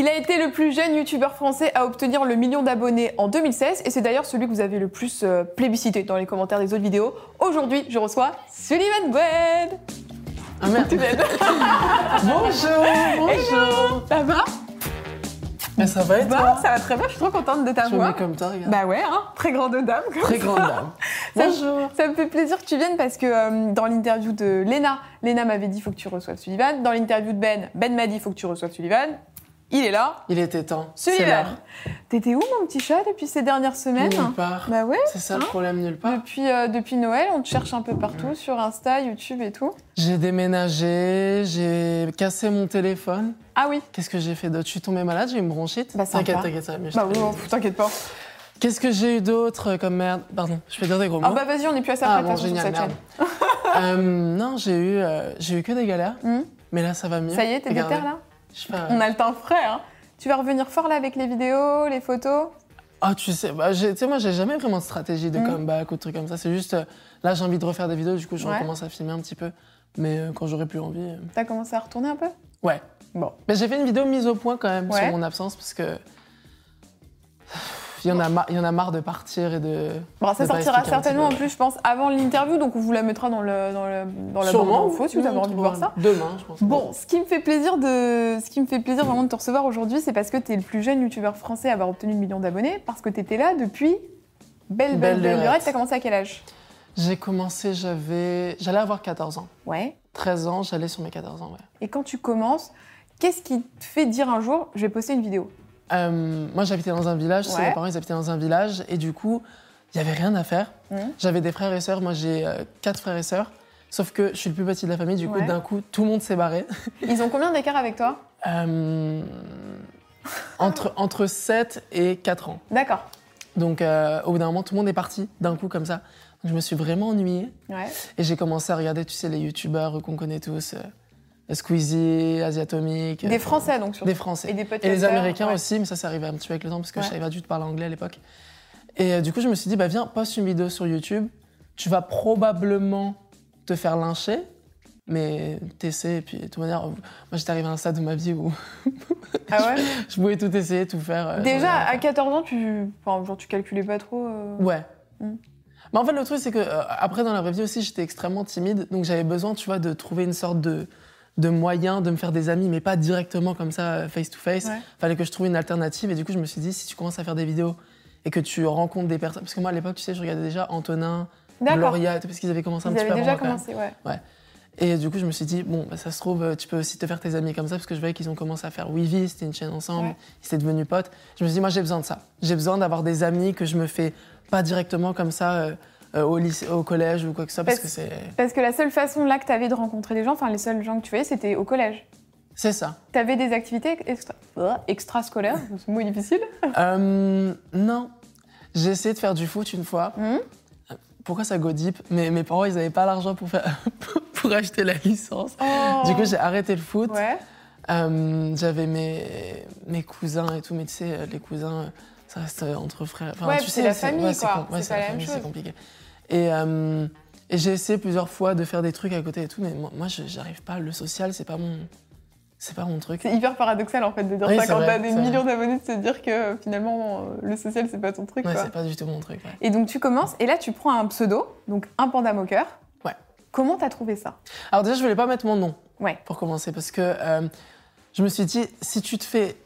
Il a été le plus jeune youtubeur français à obtenir le million d'abonnés en 2016 et c'est d'ailleurs celui que vous avez le plus euh, plébiscité dans les commentaires des autres vidéos. Aujourd'hui, je reçois Sullivan Boyd. Ah merde. bonjour, bonjour. Ça va? Mais ça va et Bah, ça va très bien, je suis trop contente de t'avoir. comme toi, regarde. Bah ouais, hein, très grande dame. comme Très ça. grande dame. Ça, Bonjour. Ça me fait plaisir que tu viennes parce que euh, dans l'interview de Léna, Léna m'avait dit faut que tu reçoives Sullivan. Dans l'interview de Ben, Ben m'a dit faut que tu reçoives Sullivan. Il est là. Il était temps. C'est l'heure. T'étais où mon petit chat depuis ces dernières semaines Nulle part. Bah ouais. C'est ça Hein le problème, nulle part. Depuis, euh, depuis Noël, on te cherche un peu partout sur Insta, YouTube et tout. J'ai déménagé, j'ai cassé mon téléphone. Ah oui. Qu'est-ce que j'ai fait d'autre? Je suis tombée malade, j'ai eu une bronchite. Bah, t'inquiète, t'inquiète, ça Bah oui, t'inquiète pas. Qu'est-ce que j'ai eu d'autre comme merde? Pardon, je peux dire des gros mots. Ah bah vas-y, on est plus à ça Ah, bon, génial, cette merde. Euh, non, j'ai eu, euh, j'ai eu que des galères, Hmm. mais là ça va mieux. Ça y est, t'es Regardez. déter là? On a le temps frais, hein. Tu vas revenir fort là avec les vidéos, les photos? Ah, tu sais, bah, tu sais, moi, j'ai jamais vraiment de stratégie de Mm. comeback ou de trucs comme ça. C'est juste, euh, là, j'ai envie de refaire des vidéos, du coup, je Ouais. recommence à filmer un petit peu. Mais euh, quand j'aurai plus envie. euh, T'as commencé à retourner un peu? Ouais. Bon. Mais j'ai fait une vidéo mise au point quand même Ouais. sur mon absence parce que. Il y, en a mar- il y en a marre de partir et de. Bon, ça de sortira certainement en plus, je pense, avant l'interview, donc on vous la mettra dans, le, dans, le, dans la Sûrement. d'infos si vous avez envie de voir ça. Demain, je pense. Bon, ce qui me fait plaisir de, ce qui me fait plaisir vraiment de te recevoir aujourd'hui, c'est parce que tu es le plus jeune youtubeur français à avoir obtenu le million d'abonnés, parce que tu étais là depuis belle, belle, Belle belle lurette. T'as commencé à quel âge? J'ai commencé, j'avais. J'allais avoir 14 ans. Ouais. 13 ans, j'allais sur mes 14 ans, ouais. Et quand tu commences, qu'est-ce qui te fait dire un jour, je vais poster une vidéo? Euh, moi, j'habitais dans un village, Ouais. mes parents, ils habitaient dans un village, et du coup, il y avait rien à faire. Mhm. J'avais des frères et sœurs, moi j'ai euh, quatre frères et sœurs, sauf que je suis le plus petit de la famille, du coup, Ouais. d'un coup, tout le monde s'est barré. Ils ont combien d'écart avec toi? Euh, entre, entre 7 et 4 ans. D'accord. Donc, au bout d'un moment, tout le monde est parti, d'un coup, comme ça. Donc, je me suis vraiment ennuyée, Ouais. et j'ai commencé à regarder, tu sais, les youtubeurs qu'on connaît tous, Squeezie, Asiatomic. euh, Des Français donc surtout. Des Français. Et des Et les Américains ouais. aussi, mais ça, c'est arrivé un petit peu avec le temps parce que Ouais. je savais pas du tout parler anglais à l'époque. Et euh, du coup, je me suis dit, bah viens, poste une vidéo sur YouTube. Tu vas probablement te faire lyncher, mais t'essaies. Et puis, de toute manière, euh, moi, j'étais arrivé à un stade de ma vie où Ah ouais je pouvais tout essayer, tout faire. euh, Déjà, à rien 14 ans, tu, enfin, genre, tu calculais pas trop. euh. Ouais. Mm. Mais en fait, le truc, c'est que euh, après, dans la vraie vie aussi, j'étais extrêmement timide. Donc, j'avais besoin, tu vois, de trouver une sorte de de moyen de me faire des amis, mais pas directement comme ça, euh, face to face. Ouais. fallait que je trouve une alternative. Et du coup, je me suis dit, si tu commences à faire des vidéos et que tu rencontres des personnes. Parce que moi, à l'époque, tu sais, je regardais déjà Antonin. Gloria, parce qu'ils avaient commencé un Ils petit peu avaient avant déjà commencé, ouais. Et du coup, je me suis dit, bon, bah, ça se trouve, euh, tu peux aussi te faire tes amis comme ça, parce que je voyais qu'ils ont commencé à faire Weavy, c'était une chaîne ensemble, Ouais. ils étaient devenus potes. Je me suis dit, moi, j'ai besoin de ça. J'ai besoin d'avoir des amis que je me fais pas directement comme ça euh, euh, au, lycée, au collège ou quoi que soit, parce, Parce- que c'est. Parce que la seule façon là que tu avais de rencontrer des gens, enfin les seuls gens que tu voyais, c'était au collège. C'est ça. Tu avais des activités extra... euh, extrascolaires, ce mot est difficile. Euh, non. J'ai essayé de faire du foot une fois. Mhm. Pourquoi ça godip Mais mes parents, ils n'avaient pas l'argent pour, faire... pour acheter la licence. Du coup, j'ai arrêté le foot. Oh. Ouais. Euh, J'avais mes... mes cousins et tout, mais tu sais, les cousins, ça reste entre frères. Enfin, Ouais, tu sais, la famille, ouais, c'est ouais, pas la la même chose. c'est compliqué. Et, euh, et j'ai essayé plusieurs fois de faire des trucs à côté et tout, mais moi, moi, j'arrive pas. Le social, c'est pas mon, c'est pas mon truc. C'est hyper paradoxal en fait de dire Oui, ça quand t'as des millions d'abonnés, de se dire que finalement le social c'est pas ton truc. Ouais, c'est pas du tout mon truc. ouais. Et donc tu commences, et là tu prends un pseudo, donc un panda moqueur. Ouais. Comment t'as trouvé ça? Alors déjà, je voulais pas mettre mon nom. Ouais. pour commencer, parce que euh, je me suis dit, si tu te fais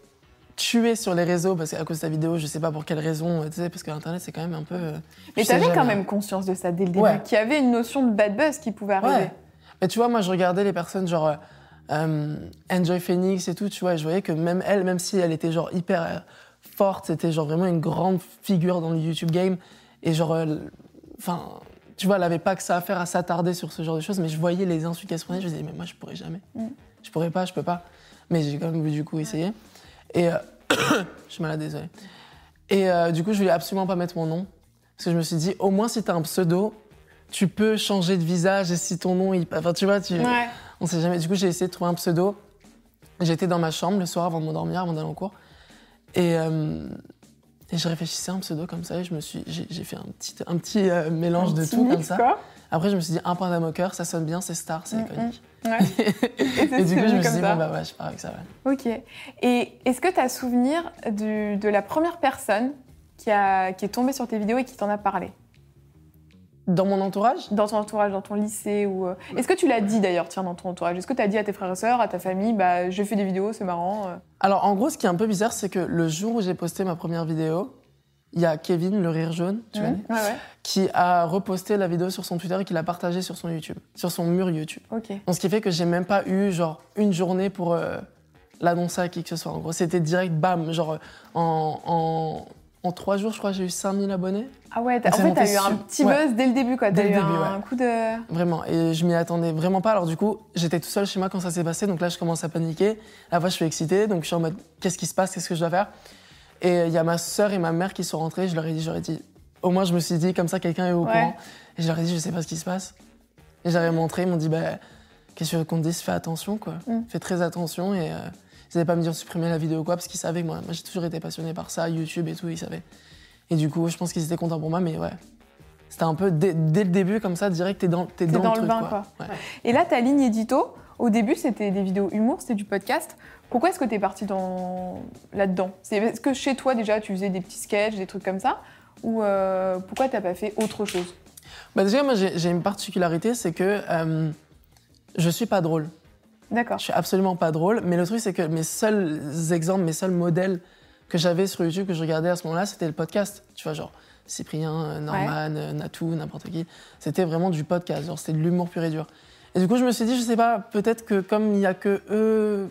tuer sur les réseaux, parce qu'à cause de ta vidéo, je sais pas pour quelle raison, tu sais, parce que Internet, c'est quand même un peu... euh, Mais t'avais quand même conscience de ça dès le début, Ouais. qu'il y avait une notion de bad buzz qui pouvait arriver. Ouais. Mais tu vois, moi, je regardais les personnes genre euh, euh, Enjoy Phoenix et tout, tu vois, et je voyais que même elle, même si elle était genre hyper euh, forte, c'était genre vraiment une grande figure dans le YouTube game, et genre, euh, enfin, tu vois, elle avait pas que ça à faire à s'attarder sur ce genre de choses, mais je voyais les insultes qu'elle se prenait, je me disais, mais moi, je pourrais jamais. Mm. Je pourrais pas, je peux pas. Mais j'ai quand même du coup essayé. Et euh, je suis malade, désolée. Et euh, du coup, je voulais absolument pas mettre mon nom. Parce que je me suis dit, au moins, si t'as un pseudo, tu peux changer de visage. Et si ton nom, il... enfin, tu vois, tu... Ouais. on sait jamais. Du coup, j'ai essayé de trouver un pseudo. J'étais dans ma chambre le soir avant de m'endormir, avant d'aller en cours. Et, euh, et je réfléchissais à un pseudo comme ça. Et je me suis, j'ai, fait un petit, un petit euh, mélange Un de petit tout mix, comme ça. quoi. Après, je me suis dit, un point au cœur, ça sonne bien, c'est star, c'est Mm, iconique. Ouais. Et du coup, je me suis dit, bon, bah ouais, je pars avec ça. ouais. Ok. Et est-ce que tu as souvenir du- de la première personne qui, a, qui est tombée sur tes vidéos et qui t'en a parlé? Dans mon entourage, Dans ton entourage, dans ton lycée ou euh, Est-ce que tu l'as dit d'ailleurs, tiens, dans ton entourage? Est-ce que tu as dit à tes frères et sœurs, à ta famille, bah, je fais des vidéos, c'est marrant euh? Alors, en gros, ce qui est un peu bizarre, c'est que le jour où j'ai posté ma première vidéo, il y a Kevin, le rire jaune, tu vois, ouais, ouais. qui a reposté la vidéo sur son Twitter et qui l'a partagée sur son YouTube, sur son mur YouTube. Donc, ce qui fait que j'ai même pas eu, genre, une journée pour euh, l'annoncer à qui que ce soit. En gros, c'était direct, bam, genre, en, en, en trois jours, je crois, j'ai eu 5000 abonnés. Ah ouais, en fait, t'as eu un petit ouais. buzz dès le début, quoi. Dès le eu début, un coup de. Vraiment. Et je m'y attendais vraiment pas. Alors, du coup, j'étais tout seul chez moi quand ça s'est passé. Donc là, je commence à paniquer. À la fois, je suis excitée. Donc, je suis en mode, qu'est-ce qui se passe? Qu'est-ce que je dois faire? Et il y a ma sœur et ma mère qui sont rentrées. Je leur ai dit, j'aurais dit, au moins, je me suis dit, comme ça, quelqu'un est au Ouais. courant. Et je leur ai dit, je sais pas ce qui se passe. Et j'avais montré. Ils m'ont dit, bah, qu'est-ce qu'on te dise? Fais attention, quoi. Mm. Fais très attention. Et euh, ils n'avaient pas me dire de supprimer la vidéo quoi, parce qu'ils savaient que moi, moi j'ai toujours été passionnée par ça, YouTube et tout, ils savaient. Et du coup, je pense qu'ils étaient contents pour moi, mais ouais. C'était un peu dès, dès le début, comme ça, direct, t'es dans, t'es T'es dans, dans le le truc, bain, quoi. quoi. Ouais. Et là, ta ligne édito, au début, c'était des vidéos humour, c'était du podcast. Pourquoi est-ce que t'es parti dans... là-dedans? C'est- Est-ce que chez toi, déjà, tu faisais des petits sketchs, des trucs comme ça? Ou euh, pourquoi t'as pas fait autre chose? Bah déjà, moi, j'ai une particularité, c'est que euh, je suis pas drôle. D'accord. Je suis absolument pas drôle. Mais le truc, c'est que mes seuls exemples, mes seuls modèles que j'avais sur YouTube, que je regardais à ce moment-là, c'était le podcast. Tu vois, genre Cyprien, euh, Norman, euh, Natou, n'importe qui. C'était vraiment du podcast. Genre, c'était de l'humour pur et dur. Et du coup, je me suis dit, je sais pas, peut-être que comme il y a que eux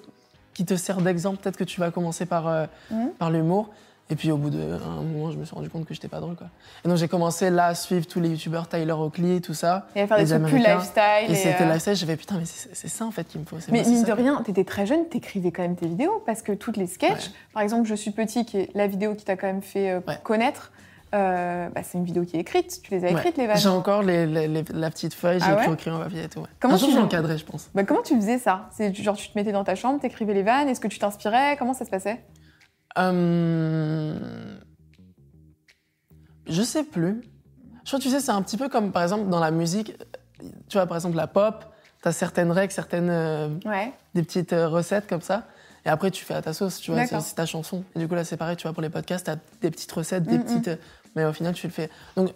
qui te servent d'exemple, peut-être que tu vas commencer par, euh, Mhm. par l'humour. Et puis au bout d'un moment, je me suis rendu compte que j'étais pas drôle. Quoi. Et donc j'ai commencé là à suivre tous les youtubeurs, Tyler Oakley, tout ça. Et à faire des trucs plus lifestyle. Et, c'était euh, lifestyle, j'ai fait putain, mais c'est ça en fait qu'il me faut. Mais mine de rien, t'étais très jeune, t'écrivais quand même tes vidéos parce que toutes les sketchs, Ouais. par exemple, Je suis petit, qui est la vidéo qui t'a quand même fait euh, Ouais. connaître, euh, bah, c'est une vidéo qui est écrite. Tu les as Ouais. écrites, les vannes. J'ai encore les, les- les- la petite feuille, j'ai Ah ouais écrit au crayon papier et tout. ouais. Comment Un jour, tu je pense. Bah, comment tu faisais ça? C'est genre tu te mettais dans ta chambre, t'écrivais les vannes, est-ce que tu t'inspirais? Comment ça se passait? Euh, Je sais plus. Je crois que tu sais, c'est un petit peu comme par exemple dans la musique. Tu vois, par exemple, la pop, t'as certaines règles, certaines. euh, des petites euh, recettes comme ça. Et après, tu fais à ta sauce, tu vois, c'est ta chanson. Et du coup, là, c'est pareil, tu vois, pour les podcasts, t'as des petites recettes, des Mm, mm. petites. euh, Mais au final, tu le fais. Donc,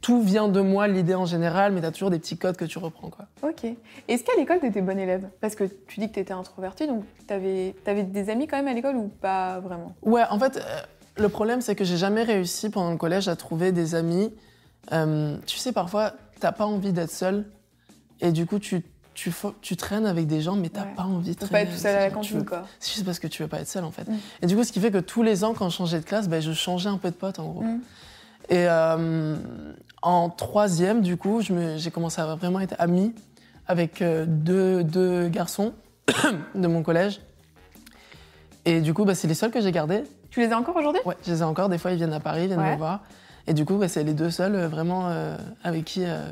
tout vient de moi, l'idée en général, mais t'as toujours des petits codes que tu reprends, quoi. Ok. Est-ce qu'à l'école, t'étais bonne élève? Parce que tu dis que t'étais introvertie, donc t'avais avais des amis quand même à l'école ou pas vraiment? Ouais, en fait, euh, le problème, c'est que j'ai jamais réussi pendant le collège à trouver des amis. Euh, tu sais, parfois, t'as pas envie d'être seul. Et du coup, tu, tu, tu traînes avec des gens, mais t'as Ouais. pas envie de traîner. pas être tout seul à la. Tu cantine, veux- quoi. C'est juste parce que tu veux pas être seul, en fait. Mm. Et du coup, ce qui fait que tous les ans, quand je changeais de classe, ben, je changeais un peu de potes, en gros. Mm. Et euh, en troisième, du coup, j'ai commencé à vraiment être amie avec euh, deux, deux garçons de mon collège. Et du coup, bah, c'est les seuls que j'ai gardés. Tu les as encore aujourd'hui? Ouais, je les ai encore. Des fois, ils viennent à Paris, ils viennent Ouais. me voir. Et du coup, bah, c'est les deux seuls euh, vraiment euh, avec qui euh,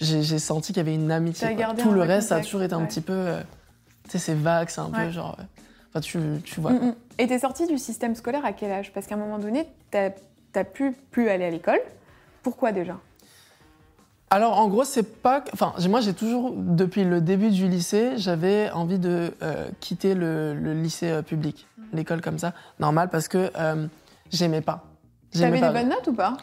j'ai senti qu'il y avait une amitié. Tout le reste, ça a toujours été un petit peu. euh, tu sais, c'est vague, c'est un Ouais. peu genre. euh, Enfin, tu, tu vois. Mm, mm. Et t'es sortie du système scolaire à quel âge? Parce qu'à un moment donné, t'as as pu plus aller à l'école. Pourquoi déjà? Alors, en gros, c'est pas. Enfin, moi, j'ai toujours, depuis le début du lycée, j'avais envie de euh, quitter le, le lycée euh, public, l'école comme ça, normal, parce que euh, j'aimais pas. T'avais des bonnes notes ou pas?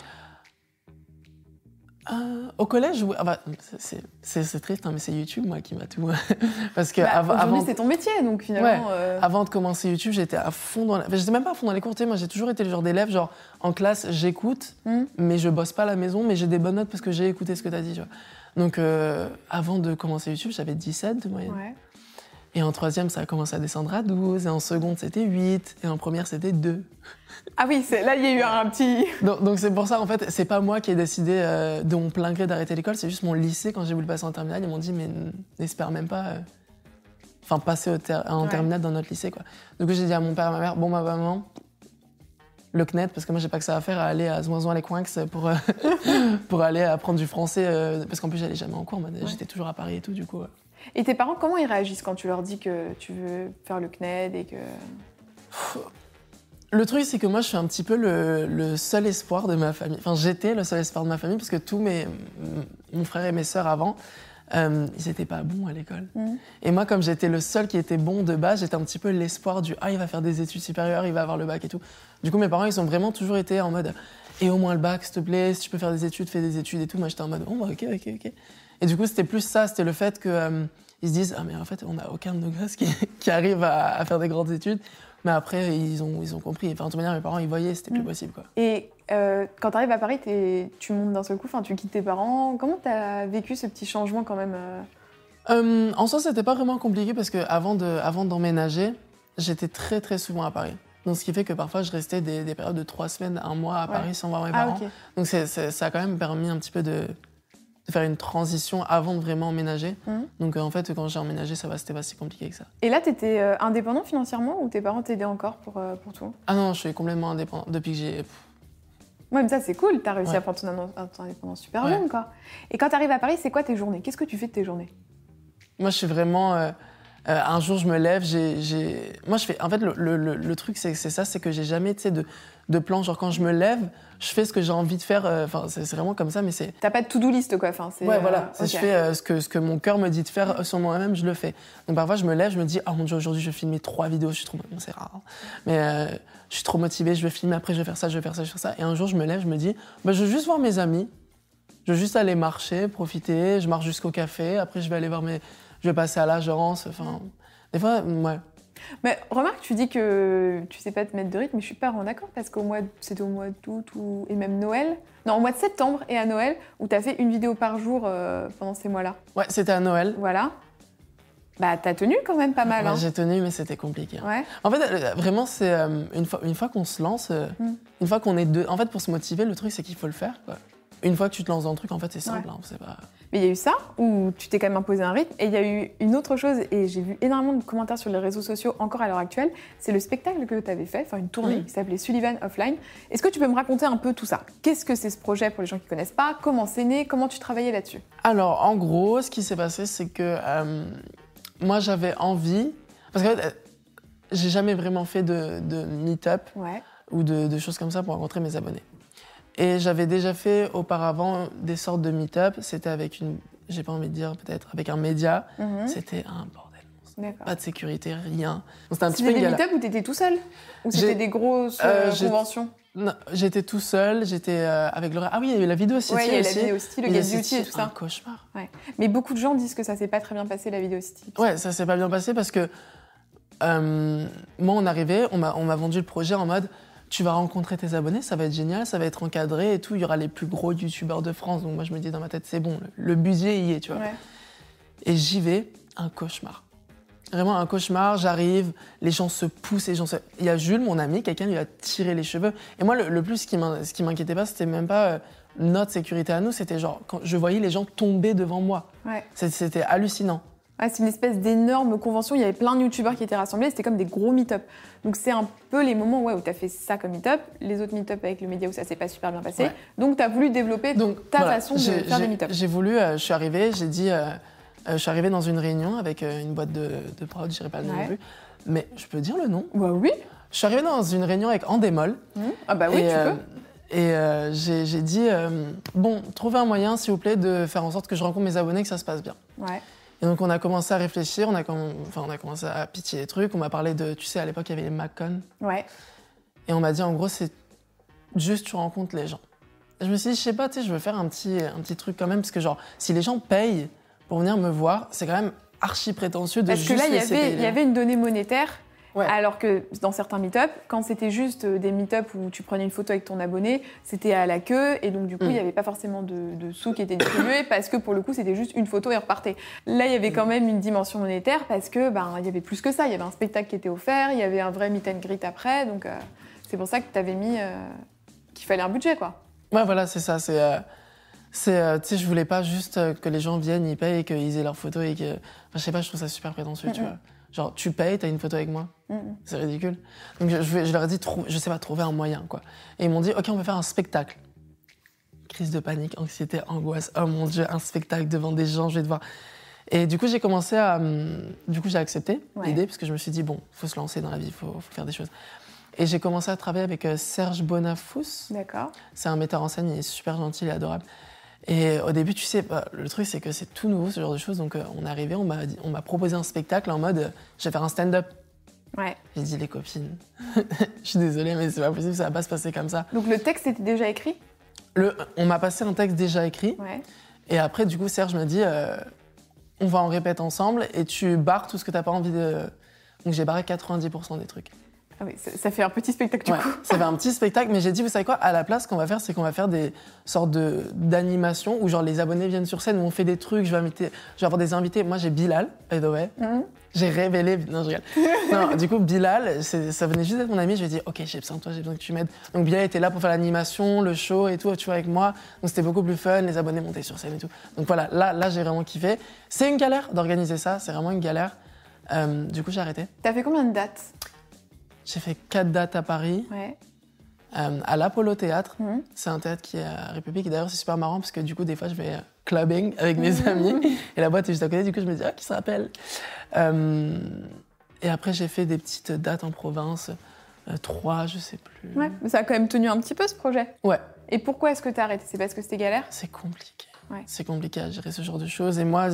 Euh, au collège. Ah bah, c'est- triste, hein, mais c'est YouTube, moi, qui m'a tout. parce que Bah, av- avant, c'est ton métier, donc finalement. euh, avant de commencer YouTube, j'étais à fond dans. La... enfin, j'étais même pas à fond dans les cours. Moi, j'ai toujours été le genre d'élève, genre en classe, j'écoute, Hmm. mais je bosse pas à la maison, mais j'ai des bonnes notes parce que j'ai écouté ce que tu as dit. Tu vois. Donc, euh, avant de commencer YouTube, j'avais 17 de moyenne. Ouais. Et en troisième, ça a commencé à descendre à 12. Et en seconde, c'était 8. Et en première, c'était 2. Ah oui, là, il y a eu un petit. Donc, c'est pour ça, en fait, c'est pas moi qui ai décidé euh, de mon plein gré d'arrêter l'école. C'est juste mon lycée, quand j'ai voulu passer en terminale, ils m'ont dit, mais n'espère même pas. euh, Enfin, passer au ter- en Ouais. terminale dans notre lycée, quoi. Du coup, j'ai dit à mon père et à ma mère, bon, ma maman, le CNET, parce que moi, j'ai pas que ça à faire à aller à Zoinzoin les Coinx pour, euh, pour aller apprendre du français, euh, parce qu'en plus, j'allais jamais en cours, j'étais toujours à Paris et tout, du coup. Et tes parents, comment ils réagissent quand tu leur dis que tu veux faire le CNED et que. Le truc, c'est que moi, je suis un petit peu le, le seul espoir de ma famille. Enfin, j'étais le seul espoir de ma famille, parce que tous mes. mon frère et mes sœurs avant, euh, ils n'étaient pas bons à l'école. Mhm. Et moi, comme j'étais le seul qui était bon de base, j'étais un petit peu l'espoir du Ah, il va faire des études supérieures, il va avoir le bac et tout. Du coup, mes parents, ils ont vraiment toujours été en mode Et au moins le bac, s'il te plaît, si tu peux faire des études, fais des études et tout. Moi, j'étais en mode Oh, bah, ok, ok, ok. Et du coup, c'était plus ça, c'était le fait que. euh, ils se disent Ah, mais en fait, on n'a aucun de nos gosses qui, qui arrive à, à faire des grandes études. Mais après, ils ont, ils ont compris. Enfin, de toute manière, mes parents, ils voyaient, c'était plus Mhm. possible, quoi. Et euh, quand tu arrives à Paris, tu montes d'un seul coup, enfin, tu quittes tes parents. Comment tu as vécu ce petit changement quand même euh? En soi, c'était pas vraiment compliqué parce que avant de, avant d'emménager, j'étais très très souvent à Paris. Donc, ce qui fait que parfois, je restais des, des périodes de trois semaines, un mois à Ouais. Paris sans voir mes Ah, parents. Donc, ça a quand même permis un petit peu de, de faire une transition avant de vraiment emménager. Mhm. Donc, euh, en fait, quand j'ai emménagé, ça va, c'était pas si compliqué que ça. Et là, tu étais indépendant financièrement ou tes parents t'aidaient encore pour, euh, pour tout Ah non, je suis complètement indépendant depuis que j'ai. Ouais, mais ça, c'est cool. Tu as réussi Ouais. à prendre ton, indé- ton indépendance super Ouais. jeune, quoi. Et quand tu arrives à Paris, c'est quoi tes journées? Qu'est-ce que tu fais de tes journées? Moi, je suis vraiment. Euh, euh, un jour, je me lève, j'ai. Moi, je fais. En fait, le, le- le- truc, c'est ça, c'est que j'ai jamais, tu sais, de, de plan. Genre, quand je me lève, je fais ce que j'ai envie de faire. euh, Enfin, c'est vraiment comme ça, mais c'est. T'as pas de to-do list, quoi. Enfin, c'est, Ouais, euh, voilà. Si ok. Je fais euh, ce, que, ce que mon cœur me dit de faire euh, sur moi-même, je le fais. Donc, parfois, je me lève, je me dis, ah mon dieu, aujourd'hui, je vais filmer trois vidéos. Je suis trop. Bon, c'est rare. hein. Mais euh, je suis trop motivée, je vais filmer, après, je vais faire ça, je vais faire ça, je vais faire ça. Et un jour, je me lève, je me dis, bah, je veux juste voir mes amis. Je veux juste aller marcher, profiter. Je marche jusqu'au café. Après, je vais aller voir mes. Je vais passer à l'agence. Enfin. Des fois, ouais. Mais remarque, tu dis que tu sais pas te mettre de rythme, mais je suis pas vraiment d'accord parce qu'au mois, c'était au mois d'août ou... et même Noël, non, au mois de septembre et à Noël, où tu as fait une vidéo par jour euh, pendant ces mois-là. Ouais, c'était à Noël. Voilà. Bah, t'as tenu quand même pas mal. Ouais, hein. J'ai tenu, mais c'était compliqué. Ouais. En fait, euh, vraiment, c'est euh, une fois, une fois qu'on se lance, euh, Mm. une fois qu'on est deux. En fait, pour se motiver, le truc, c'est qu'il faut le faire. Quoi. Une fois que tu te lances dans le truc, en fait, c'est simple. Ouais. hein, pas... Mais il y a eu ça, où tu t'es quand même imposé un rythme, et il y a eu une autre chose, et j'ai vu énormément de commentaires sur les réseaux sociaux encore à l'heure actuelle, c'est le spectacle que tu avais fait, enfin une tournée Mhm. qui s'appelait Sullivan Offline. Est-ce que tu peux me raconter un peu tout ça? Qu'est-ce que c'est ce projet pour les gens qui connaissent pas? Comment c'est né? Comment tu travaillais là-dessus? Alors, en gros, ce qui s'est passé, c'est que euh, moi, j'avais envie. Parce que euh, j'ai jamais vraiment fait de, de meet-up Ouais. ou de, de choses comme ça pour rencontrer mes abonnés. Et j'avais déjà fait auparavant des sortes de meet-up. C'était avec une. J'ai pas envie de dire, peut-être, avec un média. Mhm. C'était un bordel. Pas de sécurité, rien. C'était un petit peu des meet-up où t'étais tout seul Ou c'était des grosses Euh, euh, conventions? J'étais tout seul, j'étais euh, avec Laura. Ah oui, il y a eu la vidéo City Ouais, il y a eu la vidéo style, le Get Beauty City, et tout Un ça. cauchemar. Mais beaucoup de gens disent que ça s'est pas très bien passé, la vidéo City. Ouais, ça s'est pas bien passé parce que euh, moi, on arrivait, on m'a vendu le projet en mode tu vas rencontrer tes abonnés, ça va être génial, ça va être encadré et tout. Il y aura les plus gros youtubeurs de France. Donc moi, je me dis dans ma tête, c'est bon, le, budget y est, tu vois. Ouais. Et j'y vais, un cauchemar. Vraiment un cauchemar, j'arrive, les gens se poussent, les gens se... Il y a Jules, mon ami, quelqu'un lui a tiré les cheveux. Et moi, le, le plus, ce qui m'inquiétait pas, c'était même pas euh, notre sécurité à nous, c'était genre, quand je voyais les gens tomber devant moi. Ouais. C'était hallucinant. Ouais, c'est une espèce d'énorme convention. Il y avait plein de youtubeurs qui étaient rassemblés. C'était comme des gros meet-up. Donc c'est un peu les moments ouais, où tu as fait ça comme meet-up. Les autres meet-up avec le média où ça s'est pas super bien passé. Ouais. Donc tu as voulu développer Donc, ta voilà, façon de faire des meet-up. J'ai voulu, euh, je suis arrivée, j'ai dit, euh, euh, je suis arrivée dans une réunion avec une boîte de, de prod, je pas le nom non plus, mais je peux dire le nom? Bah oui. Je suis arrivée dans une réunion avec Andémol. Mhm. Ah bah oui, et, tu peux. Et euh, j'ai j'ai dit, euh, bon, trouvez un moyen, s'il vous plaît, de faire en sorte que je rencontre mes abonnés, que ça se passe bien. Ouais. Et donc on a commencé à réfléchir, on a, comm- enfin, on a commencé à pitcher des trucs, on m'a parlé de, tu sais, à l'époque il y avait les MacCon, Ouais. et on m'a dit en gros c'est juste tu rencontres les gens. Et je me suis dit, je sais pas, tu sais, je veux faire un petit, un petit truc quand même, parce que genre, si les gens payent pour venir me voir, c'est quand même archi prétentieux de Parce que juste là, il y il les avait une donnée monétaire. Ouais. Alors que dans certains meet-up, quand c'était juste euh, des meet-up où tu prenais une photo avec ton abonné, c'était à la queue et donc du coup, il Mm. n'y avait pas forcément de, de sous qui étaient distribués parce que pour le coup, c'était juste une photo et on repartait. Là, il y avait quand même une dimension monétaire parce que ben, il y avait plus que ça. Il y avait un spectacle qui était offert, il y avait un vrai meet and greet après. Donc euh, c'est pour ça que tu avais mis euh, qu'il fallait un budget, quoi. Ouais, voilà, c'est ça. C'est, euh, c'est, euh, tu sais, je voulais pas juste que les gens viennent, ils payent et qu'ils aient leurs photos et que, enfin, je sais pas, je trouve ça super prétentieux, tu Mhm. vois. Genre, tu payes, t'as une photo avec moi. C'est ridicule. Donc, je, leur ai dit, je sais pas, trouver un moyen, quoi. Et ils m'ont dit, OK, on va faire un spectacle. Crise de panique, anxiété, angoisse. Oh mon Dieu, un spectacle devant des gens, je vais devoir. Et du coup, j'ai commencé à. hum, Du coup, j'ai accepté Ouais. l'idée, parce que je me suis dit, bon, faut se lancer dans la vie, il faut, faut faire des choses. Et j'ai commencé à travailler avec euh, Serge Bonafous. D'accord. C'est un metteur en scène, il est super gentil, il est adorable. Et au début, tu sais, bah, le truc, c'est que c'est tout nouveau, ce genre de choses. Donc, euh, on est arrivé, on m'a dit- on m'a proposé un spectacle en mode, euh, je vais faire un stand-up. Ouais. J'ai dit, les copines, je suis désolée, mais c'est pas possible, ça va pas se passer comme ça. Donc le texte était déjà écrit? Le, on m'a passé un texte déjà écrit. Ouais. Et après, du coup, Serge m'a dit, euh, on va en répéter ensemble et tu barres tout ce que t'as pas envie de. Donc, j'ai barré 90% des trucs. Ah oui, ça, ça fait un petit spectacle du Ouais, coup. ça fait un petit spectacle, mais j'ai dit, vous savez quoi, à la place, ce qu'on va faire, c'est qu'on va faire des sortes de- d'animations où genre les abonnés viennent sur scène, où on fait des trucs, je vais, inviter, je vais avoir des invités. Moi, j'ai Bilal, by the way. Mhm. J'ai révélé. Non, je rigole. non, du coup, Bilal, ça venait juste d'être mon ami. Je lui ai dit, OK, j'ai besoin de toi, j'ai besoin que tu m'aides. Donc, Bilal était là pour faire l'animation, le show et tout, tu vois, avec moi. Donc, c'était beaucoup plus fun. Les abonnés montaient sur scène et tout. Donc, voilà, là, là j'ai vraiment kiffé. C'est une galère d'organiser ça, c'est vraiment une galère. Euh, du coup, j'ai arrêté. T'as fait combien de dates? J'ai fait quatre dates à Paris, Ouais. euh, à l'Apollo Théâtre. Mhm. C'est un théâtre qui est à République. Et d'ailleurs, c'est super marrant parce que du coup, des fois, je vais clubbing avec mes amis. Et la boîte est juste à côté. Du coup, je me dis, ah, qui se rappelle? Euh, Et après, j'ai fait des petites dates en province. euh, trois, je sais plus. Ouais. Mais ça a quand même tenu un petit peu ce projet. Ouais, Et pourquoi est-ce que t'as arrêté? C'est parce que c'était galère? C'est compliqué. Ouais. C'est compliqué à gérer ce genre de choses. Et moi,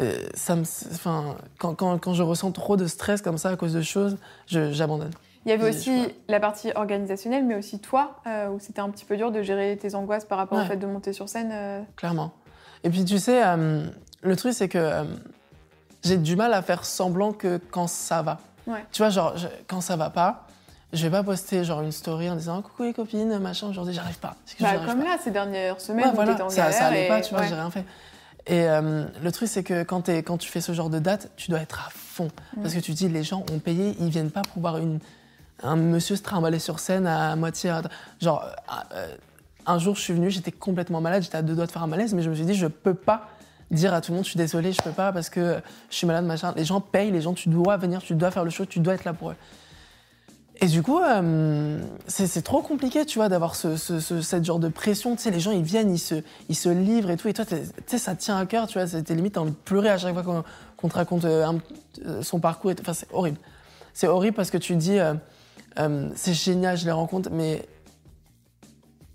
euh, ça me, enfin, quand, quand, quand je ressens trop de stress comme ça à cause de choses, j'abandonne. Il y avait aussi la partie organisationnelle, mais aussi toi, euh, où c'était un petit peu dur de gérer tes angoisses par rapport au Ouais. fait de monter sur scène. euh. clairement. Et puis tu sais, le truc c'est que j'ai du mal à faire semblant que quand ça va. Ouais. Tu vois, genre je- quand ça va pas, je vais pas poster genre une story en disant coucou les copines, machin, aujourd'hui j'arrive pas. Bah, comme pas. là, ces dernières semaines, Ouais, voilà, en ça, ça allait et- pas, tu vois, ouais. j'ai rien fait. Et euh, le truc c'est que quand, tu fais ce genre de date, tu dois être à fond. Mm. Parce que tu te dis, les gens ont payé, ils viennent pas pour voir une, un monsieur se trimballer sur scène à moitié. Genre, euh, un jour, je suis venue, j'étais complètement malade, j'étais à deux doigts de faire un malaise, mais je me suis dit, je peux pas dire à tout le monde, je suis désolée, je peux pas parce que je suis malade, machin. Les gens payent, les gens, tu dois venir, tu dois faire le show, tu dois être là pour eux. Et du coup, euh, c'est trop compliqué, tu vois, d'avoir ce, ce, ce- cette genre de pression. Tu sais, les gens, ils viennent, ils se, ils se livrent et tout. Et toi, tu sais, ça tient à cœur, tu vois. C'était limite, t'as envie de pleurer à chaque fois qu'on qu'on te raconte euh, un- euh, son parcours. Enfin, c'est horrible. C'est horrible parce que tu dis, euh, euh, c'est génial, je les rencontre, mais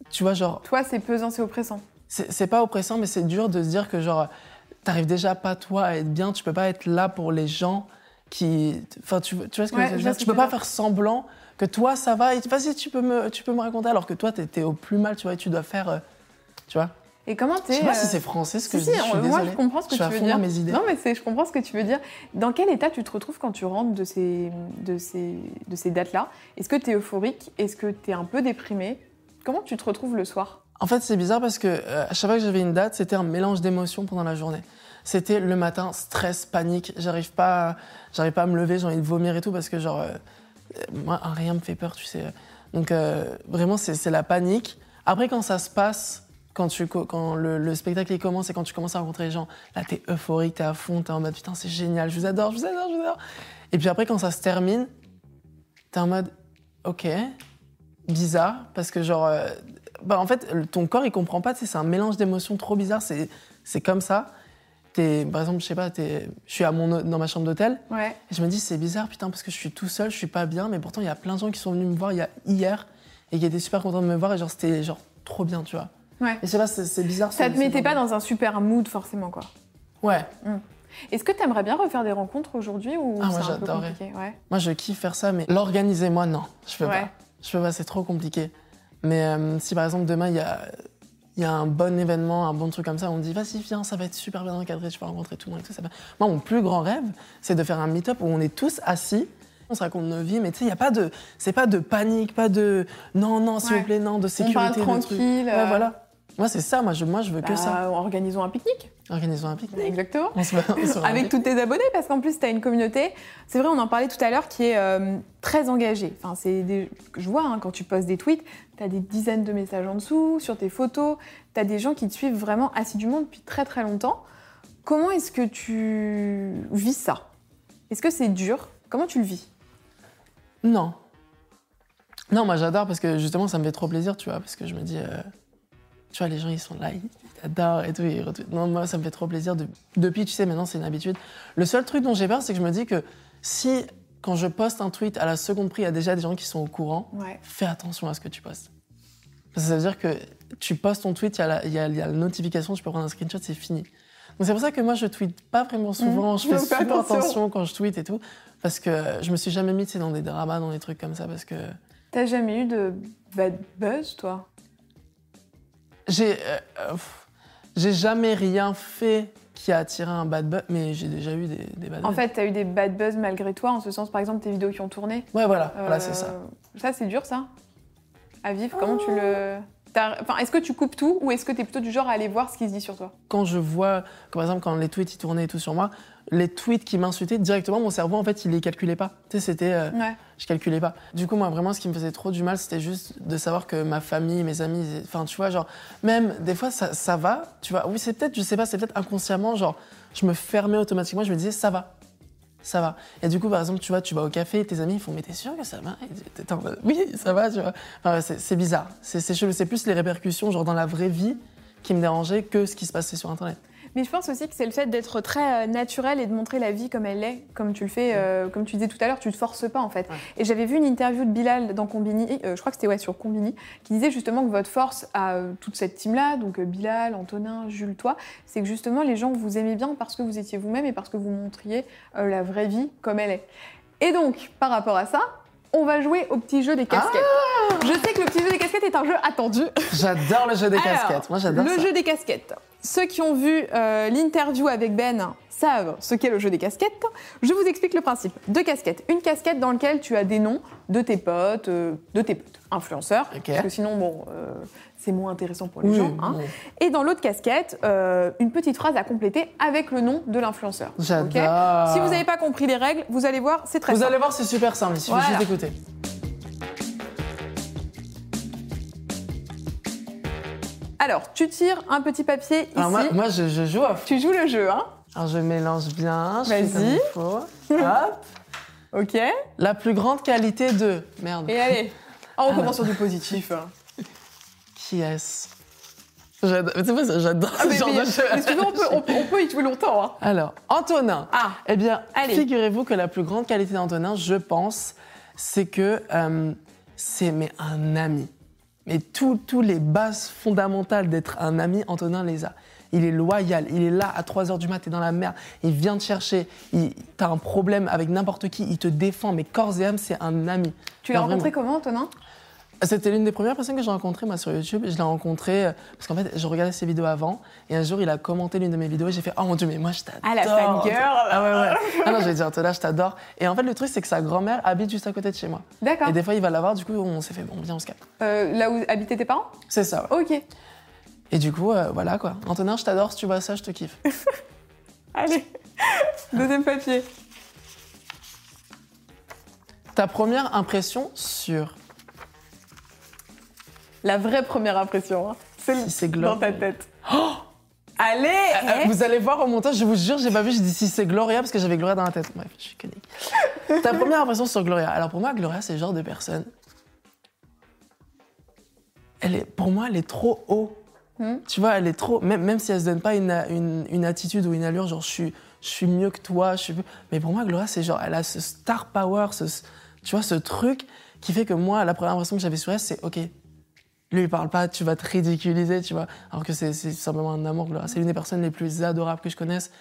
tu vois, genre, Toi, c'est pesant, c'est oppressant. c'est c'est pas oppressant, mais c'est dur de se dire que, genre, t'arrives déjà pas, toi, à être bien. Tu peux pas être là pour les gens qui. Enfin, tu, tu vois ce que Ouais, je veux je dire? Tu peux tu pas faire semblant que toi, ça va. Et vas-y, tu peux me, tu peux me raconter. Alors que toi, t'es t'es au plus mal, tu vois, et tu dois faire. euh, tu vois? Et comment Je t'es sais pas euh, si c'est français ce que si, je si, dis. Je suis euh, moi désolée. je comprends ce que Je tu veux dire. mes idées. Non, mais je comprends ce que tu veux dire. Dans quel état tu te retrouves quand tu rentres de ces, de ces, de ces dates-là? Est-ce que tu es euphorique? Est-ce que tu es un peu déprimé Comment tu te retrouves le soir? En fait, c'est bizarre parce que euh, à chaque fois que j'avais une date, c'était un mélange d'émotions pendant la journée. C'était le matin, stress, panique. J'arrive pas, j'arrive pas à me lever, j'ai envie de vomir et tout parce que genre, euh, moi, rien me fait peur, tu sais. Donc euh, vraiment, c'est la panique. Après, quand ça se passe, quand, tu, quand le, le spectacle il commence et quand tu commences à rencontrer les gens, là, t'es euphorique, t'es à fond, t'es en mode putain, c'est génial, je vous adore, je vous adore, je vous adore. Et puis après, quand ça se termine, t'es en mode ok, bizarre, parce que genre, euh, bah en fait, ton corps il comprend pas, c'est un mélange d'émotions trop bizarre, c'est c'est comme ça. T'es, par exemple, je sais pas, t'es- je suis à mon, dans ma chambre d'hôtel Ouais. et je me dis c'est bizarre putain parce que je suis tout seul, je suis pas bien, mais pourtant il y a plein de gens qui sont venus me voir il y a hier et qui étaient super contents de me voir et genre c'était genre trop bien, tu vois. Ouais. Et je sais pas, c'est bizarre. Ça te mettait pas dans un super mood forcément quoi. Ouais. Est-ce que tu aimerais bien refaire des rencontres aujourd'hui ou Ah, moi, j'adorerais. ouais. Moi je kiffe faire ça, mais l'organiser moi non, je peux Ouais. pas. Je peux pas, c'est trop compliqué. Mais euh, si par exemple demain il y a, il y a un bon événement, un bon truc comme ça, on dit vas-y viens, ça va être super bien encadré, tu vas rencontrer tout le monde et tout ça. Moi mon plus grand rêve, c'est de faire un meet-up où on est tous assis. On se raconte nos vies, mais tu sais, il y a pas de, c'est pas de panique, pas de non, non, s'il Ouais. vous plaît, non, de On sécurité, de trucs. Ouais, euh, voilà. Moi, c'est ça, moi je, moi, je veux que bah, ça. Organisons un pique-nique. Organisons un pique-nique. Exactement. On se, on se Avec tous tes abonnés, parce qu'en plus, tu as une communauté, c'est vrai, on en parlait tout à l'heure, qui est euh, très engagée. Enfin, c'est des... Je vois, hein, quand tu postes des tweets, tu as des dizaines de messages en dessous, sur tes photos, tu as des gens qui te suivent vraiment assidûment depuis très très longtemps. Comment est-ce que tu vis ça? Est-ce que c'est dur? Comment tu le vis? Non. Non, moi j'adore parce que justement ça me fait trop plaisir, tu vois, parce que je me dis, euh, tu vois, les gens ils sont là, ils adorent et tout. ils retweetent. Non, moi ça me fait trop plaisir. de- Depuis, tu sais, maintenant c'est une habitude. Le seul truc dont j'ai peur, c'est que je me dis que si, quand je poste un tweet à la seconde prise, il y a déjà des gens qui sont au courant, Ouais. fais attention à ce que tu postes. Parce que ça veut dire que tu postes ton tweet, il y, a la- il y a il y a la notification, tu peux prendre un screenshot, c'est fini. Donc c'est pour ça que moi je tweete pas vraiment souvent, Mmh. je fais super attention. attention quand je tweete et tout, parce que je me suis jamais mis tu sais, dans des dramas, dans des trucs comme ça, parce que T'as jamais eu de bad buzz, toi? J'ai euh, euh, jamais rien fait qui a attiré un bad buzz, mais j'ai déjà eu des, des bad En buzz. fait, t'as eu des bad buzz malgré toi, en ce sens, par exemple, tes vidéos qui ont tourné. ouais voilà, voilà Euh, c'est ça. Ça, c'est dur, ça À vivre Comment tu le. t'as- Enfin, est-ce que tu coupes tout ou est-ce que t'es plutôt du genre à aller voir ce qui se dit sur toi? Quand je vois, par exemple quand les tweets ils tournaient et tout sur moi, les tweets qui m'insultaient directement, mon cerveau en fait il les calculait pas. Tu sais c'était euh, Ouais. je calculais pas. Du coup, moi, vraiment, ce qui me faisait trop du mal, c'était juste de savoir que ma famille, mes amis, enfin, tu vois, genre, même des fois, ça, ça va, tu vois. Oui, c'est peut-être, je sais pas, c'est peut-être inconsciemment, genre, je me fermais automatiquement, je me disais, ça va. Ça va. Et du coup, par exemple, tu vois, tu vas au café, tes amis, ils font, mais t'es sûr que ça va? Et t'es- t'es en mode, Oui, ça va, tu vois. Enfin, c'est c'est bizarre. C'est c'est chelou. C'est plus les répercussions, genre, dans la vraie vie, qui me dérangeaient que ce qui se passait sur Internet. Mais je pense aussi que c'est le fait d'être très euh, naturel et de montrer la vie comme elle est, comme tu le fais, euh, comme tu disais tout à l'heure, tu te forces pas en fait. Ouais. Et j'avais vu une interview de Bilal dans Combini, euh, je crois que c'était ouais, sur Combini, qui disait justement que votre force à toute cette team-là, donc Bilal, Antonin, Jules, toi, c'est que justement les gens vous aimaient bien parce que vous étiez vous-même et parce que vous montriez euh, la vraie vie comme elle est. Et donc, par rapport à ça, on va jouer au petit jeu des casquettes. Je sais que le petit jeu des casquettes est un jeu attendu. J'adore le jeu des Alors, casquettes. Moi, j'adore Le ça. jeu des casquettes. Ceux qui ont vu euh, l'interview avec Ben savent ce qu'est le jeu des casquettes. Je vous explique le principe. Deux casquettes. Une casquette dans laquelle tu as des noms de tes potes, euh, de tes potes, influenceurs, parce que sinon, bon, euh, c'est moins intéressant pour les Oui, gens. hein. Et dans l'autre casquette, euh, une petite phrase à compléter avec le nom de l'influenceur. J'adore. si vous n'avez pas compris les règles, vous allez voir, c'est très Vous simple. allez voir, c'est super simple. Il suffit Voilà. juste d'écouter. Alors, tu tires un petit papier ici. Alors, moi, moi je, je joue à Tu joues le jeu, hein Alors je mélange bien, Vas-y. Hop. Ok. La plus grande qualité de... Merde. Et allez. Oh, on commence sur du positif. hein. Qui est-ce? J'adore, j'adore Ah, ce genre mais- de mais veux, on peut, on peut- on peut y jouer longtemps. hein. Alors, Antonin. Ah, Eh bien, Allez. figurez-vous que la plus grande qualité d'Antonin, je pense, c'est que euh, c'est mais un ami. Mais tous les bases fondamentales d'être un ami, Antonin les a. Il est loyal, il est là à 3h du mat, t'es dans la merde, il vient te chercher, il- t'as un problème avec n'importe qui, il te défend, mais corps et âme, c'est un ami. tu l'as rencontré comment, Antonin? C'était l'une des premières personnes que j'ai rencontrées moi sur YouTube. Je l'ai rencontré euh, parce qu'en fait, je regardais ses vidéos avant et un jour, il a commenté l'une de mes vidéos et j'ai fait Oh mon dieu, mais moi je t'adore. Ah, la fangirl. Ah ouais, ouais. Ah non, je vais dire, Antonin, je t'adore. Et en fait, le truc, c'est que sa grand-mère habite juste à côté de chez moi. D'accord. Et des fois, il va la voir, du coup, on s'est fait Bon, viens, on se calme. Euh, là où habitaient tes parents? C'est ça. ouais. Ok. Et du coup, euh, voilà quoi. Antonin, je t'adore. Si tu vois ça, je te kiffe. Allez. Deuxième papier. Ta première impression sur. La vraie première impression. hein. Celle Si dans ta tête. Allez Euh, eh. vous allez voir au montage, je vous jure, j'ai pas vu, j'ai dit si c'est Gloria parce que j'avais Gloria dans la tête. Bref, je suis conique. Ta première impression sur Gloria. Alors pour moi, Gloria, c'est le genre de personne. Elle est, pour moi, elle est trop haut. Hmm? Tu vois, elle est trop. Même, même si elle se donne pas une, une, une attitude ou une allure, genre je suis, je suis mieux que toi, je suis. Mais pour moi, Gloria, c'est genre, elle a ce star power, ce, tu vois, ce truc qui fait que moi, la première impression que j'avais sur elle, c'est ok. Lui, il parle pas, tu vas te ridiculiser, tu vois. Alors que c'est simplement un amour, Gloria. C'est l'une des personnes les plus adorables que je connaisse.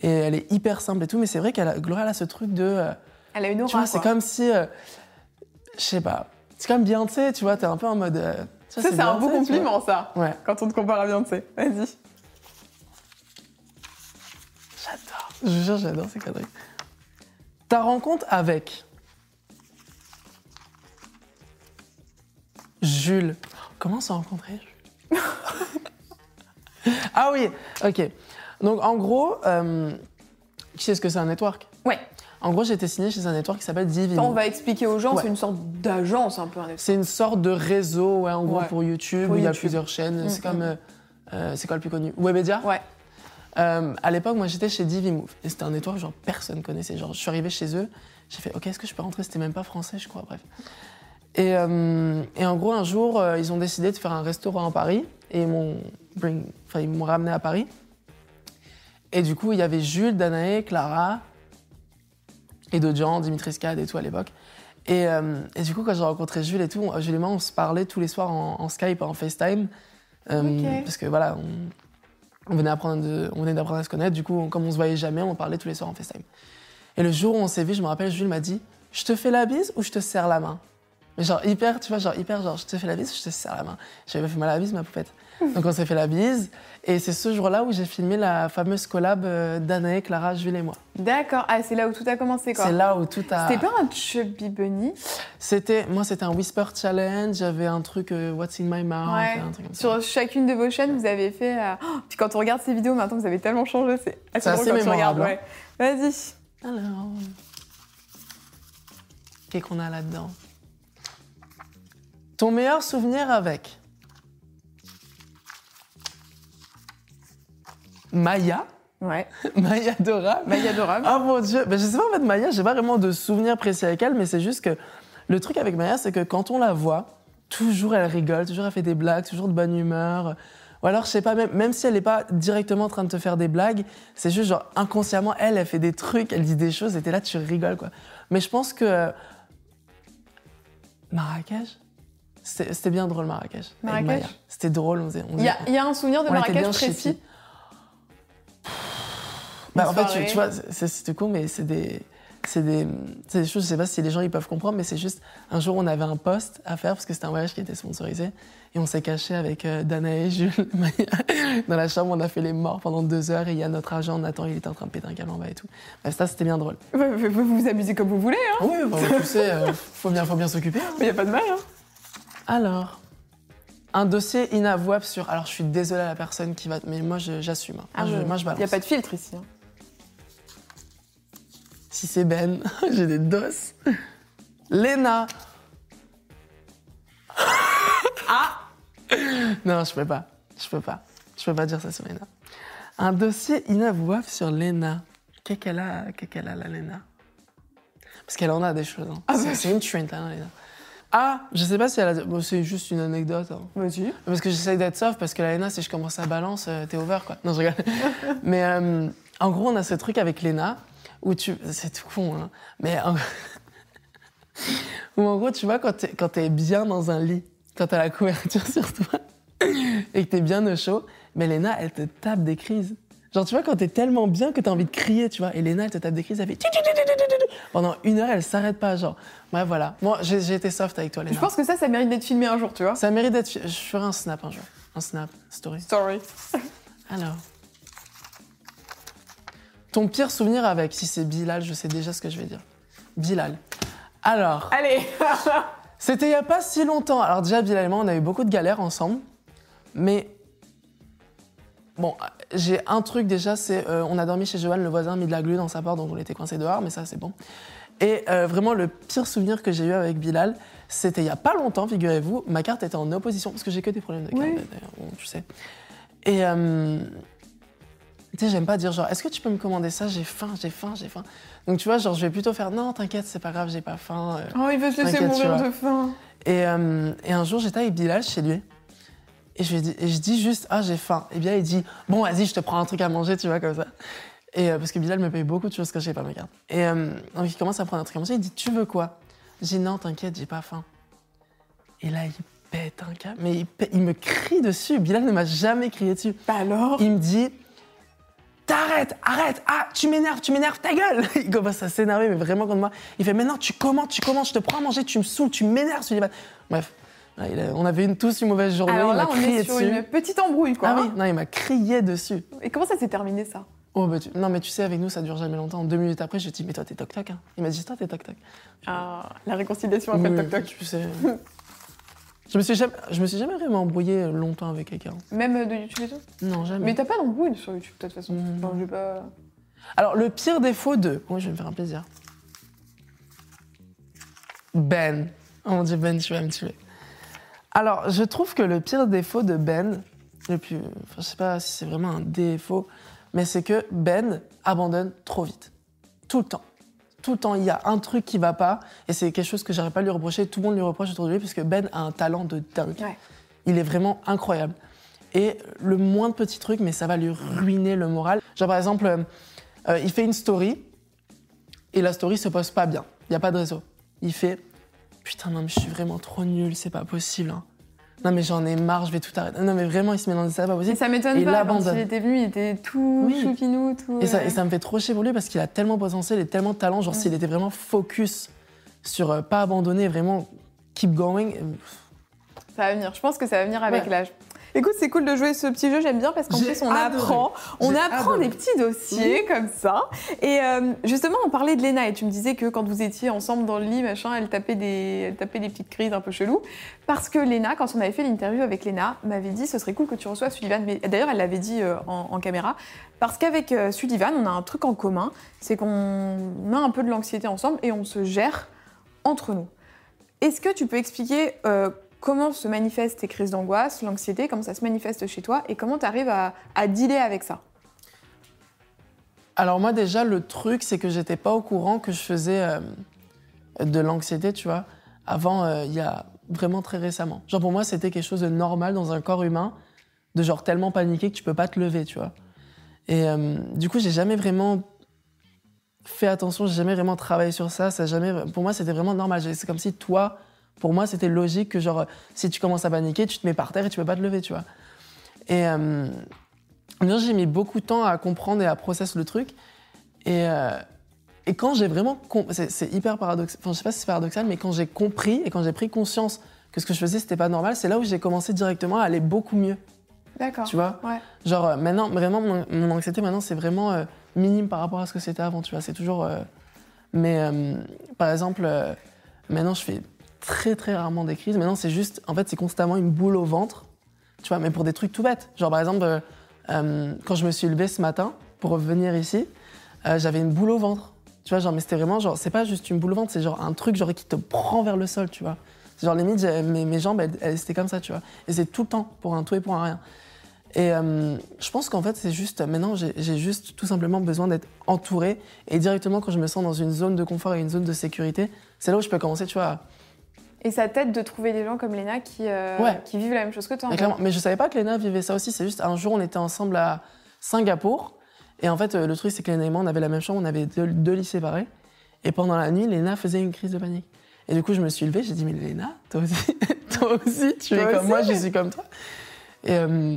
Et elle est hyper simple et tout, mais c'est vrai qu'elle a, Gloria, elle a ce truc de. euh, Elle a une aura. tu vois, c'est comme si. euh, je sais pas. C'est comme Beyoncé, tu vois, t'es un peu en mode. euh, Ça, c'est un beau compliment, ça. Ouais, Quand on te compare à Beyoncé. Vas-y. j'adore. Je vous jure, j'adore ces conneries. Ta rencontre avec. Jules. Comment on Jules Ah oui, ok. Donc en gros, euh, qui sait ce que c'est un network? Ouais. En gros, j'ai été signé chez un network qui s'appelle Divine. On va expliquer aux gens, Ouais. c'est une sorte d'agence un peu. C'est une sorte de réseau, ouais, en gros, Ouais. pour YouTube, Pour où il y a plusieurs chaînes. Mm, c'est comme. mm. euh, euh, c'est quoi le plus connu? Webedia? Ouais. Euh, à l'époque, moi, j'étais chez Divimove. Et c'était un network, genre, personne connaissait. Genre, je suis arrivé chez eux, j'ai fait, OK, est-ce que je peux rentrer? C'était même pas français, je crois, bref. Et, euh, et en gros, un jour, euh, ils ont décidé de faire un restaurant à Paris. Et ils m'ont bring- enfin, ils m'ont ramené à Paris. Et du coup, il y avait Jules, Danae, Clara et d'autres gens, Dimitri Scad et tout à l'époque. Et, euh, et du coup, quand j'ai rencontré Jules et tout, Jules et moi, on se parlait tous les soirs en, en Skype, en FaceTime. Parce que voilà, on, on venait apprendre de- on venait d'apprendre à se connaître. Du coup, on- comme on se voyait jamais, on parlait tous les soirs en FaceTime. Et le jour où on s'est vu, je me rappelle, Jules m'a dit Je te fais la bise ou je te serre la main? Mais genre hyper, tu vois, genre hyper, genre je te fais la bise je te serre la main J'avais pas fait mal à la bise, ma poupette. Donc on s'est fait la bise. Et c'est ce jour-là où j'ai filmé la fameuse collab euh, d'Anaë, Clara, Jules et moi. D'accord. Ah, c'est là où tout a commencé, quoi. C'est là où tout a. C'était pas un chubby bunny? C'était, moi, c'était un Whisper Challenge. J'avais un truc euh, What's in my mouth, Ouais. un truc comme ça. Sur chacune de vos chaînes, vous avez fait. euh, oh, puis quand on regarde ces vidéos, maintenant vous avez tellement changé, c'est assez C'est drôle assez quand mémorable, Ouais. Vas-y. Alors, qu'est-ce qu'on a là-dedans? Ton meilleur souvenir avec Maya, Ouais. Maya Dora. Maille adorable. Ah mon dieu, ben, je sais pas en fait Maya, j'ai pas vraiment de souvenirs précis avec elle, mais c'est juste que le truc avec Maya, c'est que quand on la voit, toujours elle rigole, toujours elle fait des blagues, toujours de bonne humeur. Ou alors, je sais pas, même, même si elle n'est pas directement en train de te faire des blagues, c'est juste genre inconsciemment, elle, elle fait des trucs, elle dit des choses, et t'es là, tu rigoles quoi. Mais je pense que. Marrakech C'était bien drôle, Marrakech. Marrakech. C'était drôle, on faisait. Il y, a- y un souvenir de Marrakech précis. Bah, en fait, tu, tu vois, c'est- c'était cool, mais c'est des, c'est des, c'est des choses, je sais pas si les gens ils peuvent comprendre, mais c'est juste, un jour on avait un post à faire parce que c'était un voyage qui était sponsorisé et on s'est caché avec euh, Dana et Jules dans la chambre, on a fait les morts pendant deux heures et il y a notre agent Nathan, il était en train de péter un câble en bas et tout. Bref, ça c'était bien drôle. Vous vous vous amusez comme vous voulez, hein. Oui, bah, tu sais, euh, faut bien, faut bien s'occuper. hein. Il n'y a pas de mal, hein. Alors, un dossier inavouable sur. Alors, je suis désolée à la personne qui va. Mais moi, j'assume. hein. Moi, je, moi, je Il balance. n'y a pas de filtre ici. hein. Si c'est Ben, j'ai des doses. Léna. ah Non, je peux pas. Je peux pas. Je peux pas dire ça sur Léna. Un dossier inavouable sur Léna. Qu'est-ce qu'elle a, a, la Léna? Parce qu'elle en a des choses. hein. c'est, c'est une trend, hein, Léna. Ah, je sais pas si elle a. bon, c'est juste une anecdote. hein. Vas-y. Parce que j'essaye d'être soft, parce que la Léna, si je commence à balance, euh, t'es over, quoi. Non, je rigole. Mais euh, en gros, on a ce truc avec Léna, où tu... C'est tout con, hein. Mais en... où en gros, tu vois, quand t'es, quand t'es bien dans un lit, quand t'as la couverture sur toi, et que t'es bien au chaud, mais Léna, elle te tape des crises. Genre, tu vois, quand t'es tellement bien que t'as envie de crier, tu vois, et Léna, elle te tape des crises, elle fait... tu, tu, tu, tu, tu, tu, tu. Pendant une heure, elle s'arrête pas, genre. Ouais, voilà. Moi, j'ai, j'ai été soft avec toi, Léna. Je pense que ça, ça mérite d'être filmé un jour, tu vois. Ça mérite d'être... Je ferai un snap un jour. Un snap, story. Sorry. Alors. Ton pire souvenir avec, si c'est Bilal, je sais déjà ce que je vais dire. Bilal. Alors, Allez c'était il n'y a pas si longtemps. Alors déjà, Bilal et moi, on a eu beaucoup de galères ensemble. Mais... Bon, j'ai un truc déjà, c'est... euh, on a dormi chez Johan, le voisin a mis de la glu dans sa porte, donc on était coincés dehors, mais ça, c'est bon. Et euh, vraiment, le pire souvenir que j'ai eu avec Bilal, c'était il n'y a pas longtemps, figurez-vous. Ma carte était en opposition, parce que j'ai que des problèmes de carte, Oui. d'ailleurs, bon, tu sais. Et... euh, tu sais, j'aime pas dire genre, est-ce que tu peux me commander ça? J'ai faim, j'ai faim, j'ai faim. Donc tu vois, genre, je vais plutôt faire, non, t'inquiète, c'est pas grave, j'ai pas faim. euh. Oh, il veut se laisser mourir de faim. Et, euh, et un jour, j'étais avec Bilal chez lui. Et je, lui dis, et je dis juste, ah, j'ai faim. Et bien, il dit, bon, vas-y, je te prends un truc à manger, tu vois, comme ça. Et euh, parce que Bilal me paye beaucoup de choses quand j'ai pas ma carte. Et euh, donc, il commence à prendre un truc à manger. Il dit, tu veux quoi? Je dis, non, t'inquiète, j'ai pas faim. Et là, il pète un câble. Mais il, pète- il me crie dessus. Bilal ne m'a jamais crié dessus. Bah alors? Il me dit T'arrêtes, arrête, ah, tu m'énerves, tu m'énerves, ta gueule Il commence à s'énerver, mais vraiment contre moi. Il fait Maintenant, tu commandes, tu commandes, je te prends à manger, tu me saoules, tu m'énerves. Bah, Bref, Là, il a- on avait une, tous une mauvaise journée, Alors il là, m'a on crié est sur dessus. une petite embrouille, quoi. Ah oui, hein. non, il m'a crié dessus. Et comment ça s'est terminé, ça? Oh, bah, tu- Non, mais tu sais, avec nous, ça dure jamais longtemps. Deux minutes après, je lui dis Mais toi, t'es toc-toc. Hein. Il m'a dit Toi, t'es toc-toc. Ah, la réconciliation après Oui, le toc-toc. Tu sais. je, me suis jamais, je me suis jamais vraiment embrouillé longtemps avec quelqu'un. Même de YouTube et tout? Non, jamais. Mais t'as pas d'embrouille sur YouTube, de toute façon. Mm. Enfin, je vais pas... Alors, le pire défaut de. Oui, je vais me faire un plaisir. Ben. Oh mon dieu, Ben, tu vas me tuer. Alors, je trouve que le pire défaut de Ben, le plus. Enfin, je sais pas si c'est vraiment un défaut, mais c'est que Ben abandonne trop vite. Tout le temps. Tout le temps, il y a un truc qui va pas, et c'est quelque chose que j'arrive pas à lui reprocher. Tout le monde lui reproche autour de lui, parce que Ben a un talent de dingue. Ouais. Il est vraiment incroyable. Et le moins de petits trucs, mais ça va lui ruiner le moral. Genre, par exemple, euh, euh, il fait une story, et la story se poste pas bien. Il n'y a pas de réseau. Il fait Putain, non, mais je suis vraiment trop nul, c'est pas possible. hein. Non, mais j'en ai marre, je vais tout arrêter. Non, mais vraiment, il se met dans des ça, pas Et possible. ça m'étonne Et il pas, quand il était venu, il était tout Oui. choupinou, tout... Et ça, ouais. et ça me fait trop chier pour lui parce qu'il a tellement potentiel et tellement de talent. Genre, s'il était vraiment focus sur euh, pas abandonner, vraiment keep going. euh, Ça va venir, je pense que ça va venir avec Ouais. l'âge. Écoute, c'est cool de jouer ce petit jeu, j'aime bien parce qu'en plus on adoré. apprend, on apprend adoré. des petits dossiers comme ça. Et euh, justement, on parlait de Léna et tu me disais que quand vous étiez ensemble dans le lit, machin, elle tapait des, elle tapait des petites crises un peu cheloues. Parce que Léna, quand on avait fait l'interview avec Léna, m'avait dit ce serait cool que tu reçoives Sullivan. Mais d'ailleurs, elle l'avait dit euh, en, en caméra. Parce qu'avec euh, Sullivan, on a un truc en commun, c'est qu'on a un peu de l'anxiété ensemble et on se gère entre nous. Est-ce que tu peux expliquer comment se manifestent tes crises d'angoisse, l'anxiété, comment ça se manifeste chez toi et comment tu arrives à, à dealer avec ça? Alors, moi, déjà, le truc, c'est que j'étais pas au courant que je faisais euh, de l'anxiété, tu vois, avant, euh, il y a vraiment très récemment. Genre, pour moi, c'était quelque chose de normal dans un corps humain, de genre tellement paniquer que tu peux pas te lever, tu vois. Et euh, du coup, j'ai jamais vraiment fait attention, j'ai jamais vraiment travaillé sur ça. ça jamais, pour moi, c'était vraiment normal. C'est comme si toi, pour moi, c'était logique que genre, si tu commences à paniquer, tu te mets par terre et tu peux pas te lever, tu vois. Et euh, j'ai mis beaucoup de temps à comprendre et à processer le truc. Et, euh, et quand j'ai vraiment. C'est hyper paradoxal. Enfin, je sais pas si c'est paradoxal, mais quand j'ai compris et quand j'ai pris conscience que ce que je faisais, c'était pas normal, c'est là où j'ai commencé directement à aller beaucoup mieux. D'accord. Tu vois? Ouais. Genre, euh, maintenant, vraiment, mon, mon anxiété, maintenant, c'est vraiment euh, minime par rapport à ce que c'était avant, tu vois. C'est toujours. Mais, par exemple, maintenant, je fais très, très rarement des crises. Maintenant, c'est juste. En fait, c'est constamment une boule au ventre, tu vois, mais pour des trucs tout bêtes. Genre, par exemple, euh, euh, quand je me suis levée ce matin pour venir ici, euh, j'avais une boule au ventre. Tu vois, genre, mais c'était vraiment genre, c'est pas juste une boule au ventre, c'est genre un truc genre qui te prend vers le sol, tu vois. Genre limite, mes, mes jambes, elles, étaient comme ça, tu vois. Et c'est tout le temps, pour un tout et pour un rien. Et je pense qu'en fait, c'est juste, maintenant, j'ai juste tout simplement besoin d'être entouré. Et directement, quand je me sens dans une zone de confort et une zone de sécurité, c'est là où je peux commencer, tu vois. Et ça t'aide de trouver des gens comme Léna qui, euh, Ouais. qui vivent la même chose que toi. en Mais, fait. clairement, mais je savais pas que Léna vivait ça aussi. C'est juste, un jour, on était ensemble à Singapour. Et en fait, euh, le truc, c'est que Léna et moi, on avait la même chambre, on avait deux, deux lits séparés. Et pendant la nuit, Léna faisait une crise de panique. Et du coup, je me suis levée, j'ai dit, mais Léna, toi aussi, toi aussi, tu es comme moi, je suis comme toi. Et euh,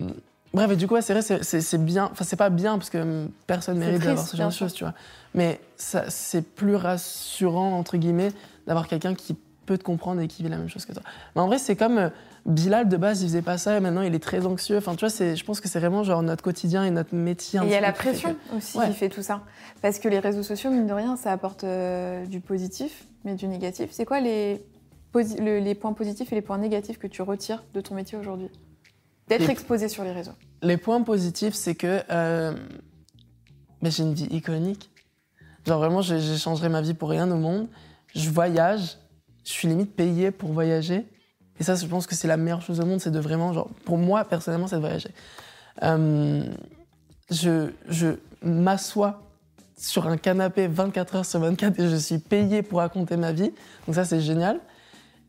bref, et du coup, ouais, c'est vrai, c'est- bien. Enfin, c'est pas bien parce que euh, personne mérite d'avoir ce genre de choses, tu vois. Mais c'est plus rassurant, entre guillemets, d'avoir quelqu'un qui peut te comprendre et qui vit la même chose que toi. Mais en vrai, c'est comme euh, Bilal, de base, il faisait pas ça et maintenant il est très anxieux. Enfin, tu vois, c'est- je pense que c'est vraiment genre notre quotidien et notre métier. Et il y a la pression que- aussi Ouais. qui fait tout ça. Parce que les réseaux sociaux, mine de rien, ça apporte euh, du positif, mais du négatif. C'est quoi les, le- les points positifs et les points négatifs que tu retires de ton métier aujourd'hui? D'être exposé sur les réseaux. Les points positifs, c'est que euh, mais j'ai une vie iconique. Genre vraiment, je- j'échangerais ma vie pour rien au monde. Je voyage, je suis limite payée pour voyager. Et ça, je pense que c'est la meilleure chose au monde, c'est de vraiment, genre, pour moi, personnellement, c'est de voyager. Euh, je je m'assois sur un canapé 24 heures sur 24 et je suis payée pour raconter ma vie. Donc ça, c'est génial.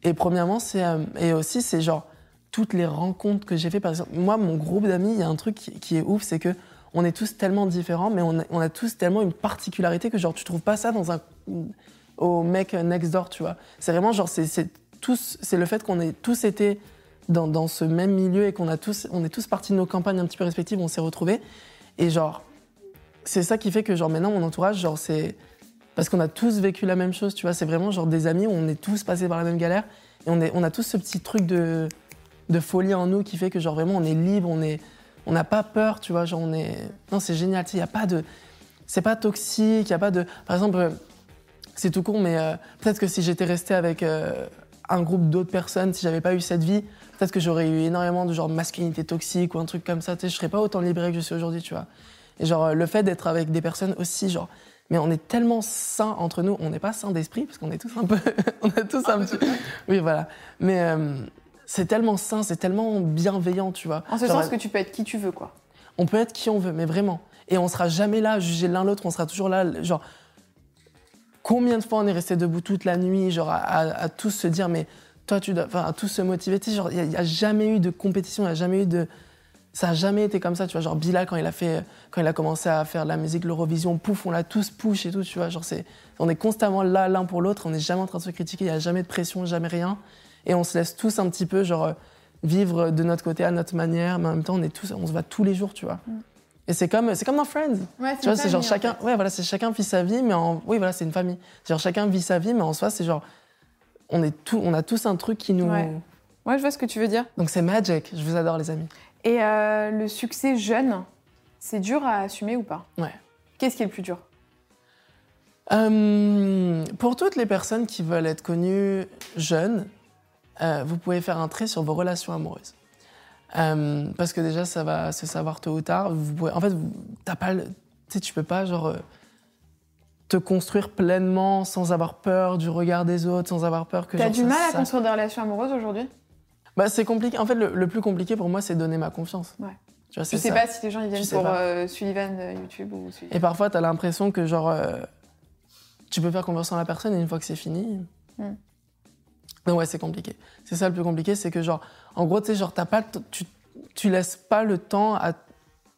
Et premièrement, c'est... euh, et aussi, c'est genre toutes les rencontres que j'ai fait. Par exemple, moi, mon groupe d'amis, il y a un truc qui, qui est ouf, c'est que on est tous tellement différents, mais on a, on a tous tellement une particularité que genre tu trouves pas ça dans un au mec next door, tu vois. C'est vraiment genre c'est le fait qu'on ait tous été dans, dans ce même milieu et qu'on a tous on est tous partis de nos campagnes un petit peu respectives, on s'est retrouvés et genre c'est ça qui fait que genre maintenant mon entourage genre c'est parce qu'on a tous vécu la même chose, tu vois. C'est vraiment genre des amis où on est tous passés par la même galère et on est on a tous ce petit truc de de folie en nous qui fait que genre vraiment on est libre, on est on n'a pas peur, tu vois, genre on est non, c'est génial, tu sais, y a pas de c'est pas toxique, y a pas de par exemple c'est tout con mais euh, peut-être que si j'étais resté avec euh, un groupe d'autres personnes, si j'avais pas eu cette vie, peut-être que j'aurais eu énormément de genre de masculinité toxique ou un truc comme ça, tu sais, je serais pas autant libéré que je suis aujourd'hui, tu vois. Et genre euh, le fait d'être avec des personnes aussi genre mais on est tellement sains entre nous, on n'est pas sains d'esprit parce qu'on est tous un peu on est tous un petit Oui, voilà. Mais euh, c'est tellement sain, c'est tellement bienveillant, tu vois. En ce Genre, sens que tu peux être qui tu veux, quoi. On peut être qui on veut, mais vraiment. Et on sera jamais là à juger l'un l'autre, on sera toujours là, genre. Combien de fois on est resté debout toute la nuit, genre à, tous se dire, mais toi, tu dois. Enfin, à tous se motiver. Tu sais, genre, il n'y a, jamais eu de compétition, il n'y a jamais eu de. Ça a jamais été comme ça, tu vois. Genre, Bila, quand il a fait. Quand il a commencé à faire de la musique, l'Eurovision, pouf, on l'a tous push et tout, tu vois. Genre, c'est. On est constamment là l'un pour l'autre, on n'est jamais en train de se critiquer, il n'y a jamais de pression, jamais rien. Et on se laisse tous un petit peu, genre, vivre de notre côté à notre manière, mais en même temps, on, est tous, on se voit tous les jours, tu vois. Et c'est comme, c'est comme dans Friends. Ouais, Tu vois, c'est genre chacun, ouais, voilà, c'est chacun vit sa vie, mais en, oui, voilà, c'est une famille. Genre chacun vit sa vie, mais en soi, c'est genre, on est tout, on a tous un truc qui nous. Ouais. Ouais, je vois ce que tu veux dire. Donc c'est magic. Je vous adore, les amis. Et euh, le succès jeune, c'est dur à assumer ou pas? Ouais. Qu'est-ce qui est le plus dur? Euh, pour toutes les personnes qui veulent être connues jeunes, euh, vous pouvez faire un trait sur vos relations amoureuses. Euh, parce que déjà, ça va se savoir tôt ou tard. Vous pouvez, en fait, vous- t'as pas le, tu sais, tu peux pas genre euh, te construire pleinement sans avoir peur du regard des autres, sans avoir peur que. T'as genre, du ça- mal à ça- construire des relations amoureuses aujourd'hui? Bah, c'est compliqué. En fait, le, le plus compliqué pour moi, c'est donner ma confiance. Ouais. Tu vois, Je sais ça. pas si les gens ils viennent Je sais pour euh, Sullivan euh, YouTube ou Sullivan. Et parfois, tu as l'impression que, genre, euh, tu peux faire confiance en la personne et une fois que c'est fini. Mm. Donc, ouais, c'est compliqué. C'est ça le plus compliqué, c'est que, genre, en gros, tu sais, genre, t'as pas, tu, tu laisses pas le temps à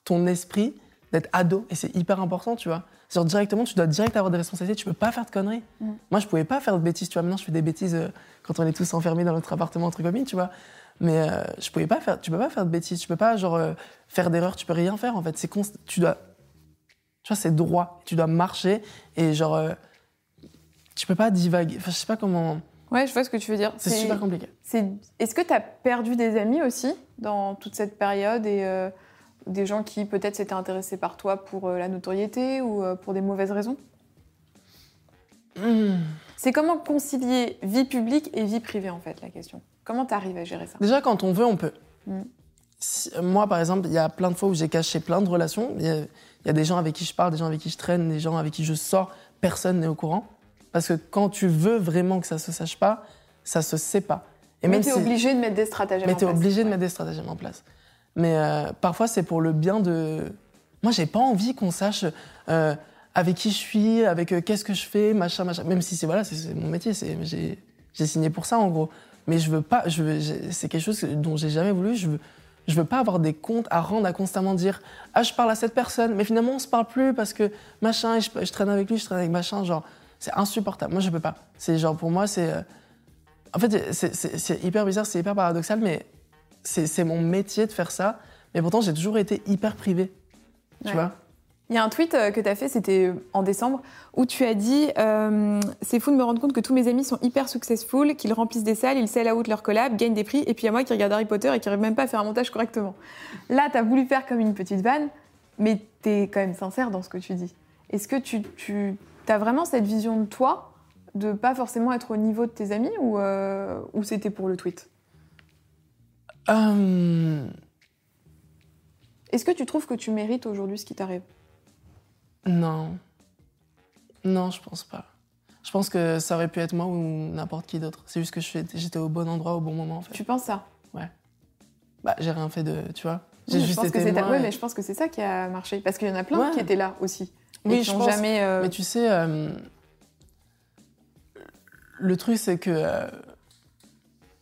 ton esprit d'être ado et c'est hyper important, tu vois. Genre, directement, tu dois direct avoir des responsabilités, tu peux pas faire de conneries. Mm. Moi, je pouvais pas faire de bêtises, tu vois. Maintenant, je fais des bêtises euh, quand on est tous enfermés dans notre appartement entre copines, tu vois. Mais euh, je pouvais pas faire, tu peux pas faire de bêtises, tu peux pas, genre, euh, faire d'erreurs, tu peux rien faire, en fait. C'est const- tu dois tu vois, c'est droit. Tu dois marcher et genre, tu peux pas divaguer. Enfin, je sais pas comment. Ouais, je vois ce que tu veux dire. C'est super compliqué. Est-ce que tu as perdu des amis aussi dans toute cette période et euh, des gens qui peut-être s'étaient intéressés par toi pour euh, la notoriété ou euh, pour des mauvaises raisons? Hmm. C'est comment concilier vie publique et vie privée en fait la question? Comment tu arrives à gérer ça? Déjà, quand on veut, on peut. Mm. Si- moi, par exemple, il y a plein de fois où j'ai caché plein de relations. Il y, y a des gens avec qui je parle, des gens avec qui je traîne, des gens avec qui je sors. Personne n'est au courant. Parce que quand tu veux vraiment que ça se sache pas, ça se sait pas. Et Mais même tu es si- obligé de mettre des stratagèmes Mais en tu es place. obligé de mettre des stratagèmes en place. Mais euh, parfois, c'est pour le bien de. Moi, j'ai pas envie qu'on sache euh, avec qui je suis, avec euh, qu'est-ce que je fais, machin, machin. Même si c'est voilà, c'est- mon métier, j'ai signé pour ça en gros. Mais je veux pas, je c'est quelque chose dont j'ai jamais voulu. Je veux, je veux pas avoir des comptes à rendre, à constamment dire ah je parle à cette personne, mais finalement on se parle plus parce que machin, et je, je traîne avec lui, je traîne avec machin, genre c'est insupportable. Moi je peux pas. C'est genre pour moi c'est euh, en fait, c'est- hyper bizarre, c'est hyper paradoxal, mais c'est mon métier de faire ça. Mais pourtant, j'ai toujours été hyper privé. Tu Ouais. vois? Il y a un tweet euh, que tu as fait, c'était en décembre, où tu as dit euh, C'est fou de me rendre compte que tous mes amis sont hyper successful, qu'ils remplissent des salles, ils sell out leur collab, gagnent des prix, et puis il y a moi qui regarde Harry Potter et qui n'arrive même pas à faire un montage correctement. Là, tu as voulu faire comme une petite vanne, mais tu es quand même sincère dans ce que tu dis. Est-ce que tu, tu as vraiment cette vision de toi, de pas forcément être au niveau de tes amis, ou, euh, ou c'était pour le tweet? Euh, Est-ce que tu trouves que tu mérites aujourd'hui ce qui t'arrive? Non. Non, je pense pas. Je pense que ça aurait pu être moi ou n'importe qui d'autre. C'est juste que j'étais au bon endroit au bon moment, en fait. Tu penses ça? Bah, j'ai rien fait de. Tu vois Oui, J'ai je juste pense que été ta- ouais, mais je pense que c'est ça qui a marché. Parce qu'il y en a plein Ouais. qui étaient là aussi. Et Oui, qui je n'ont jamais. euh, Mais tu sais, euh, le truc, c'est que euh,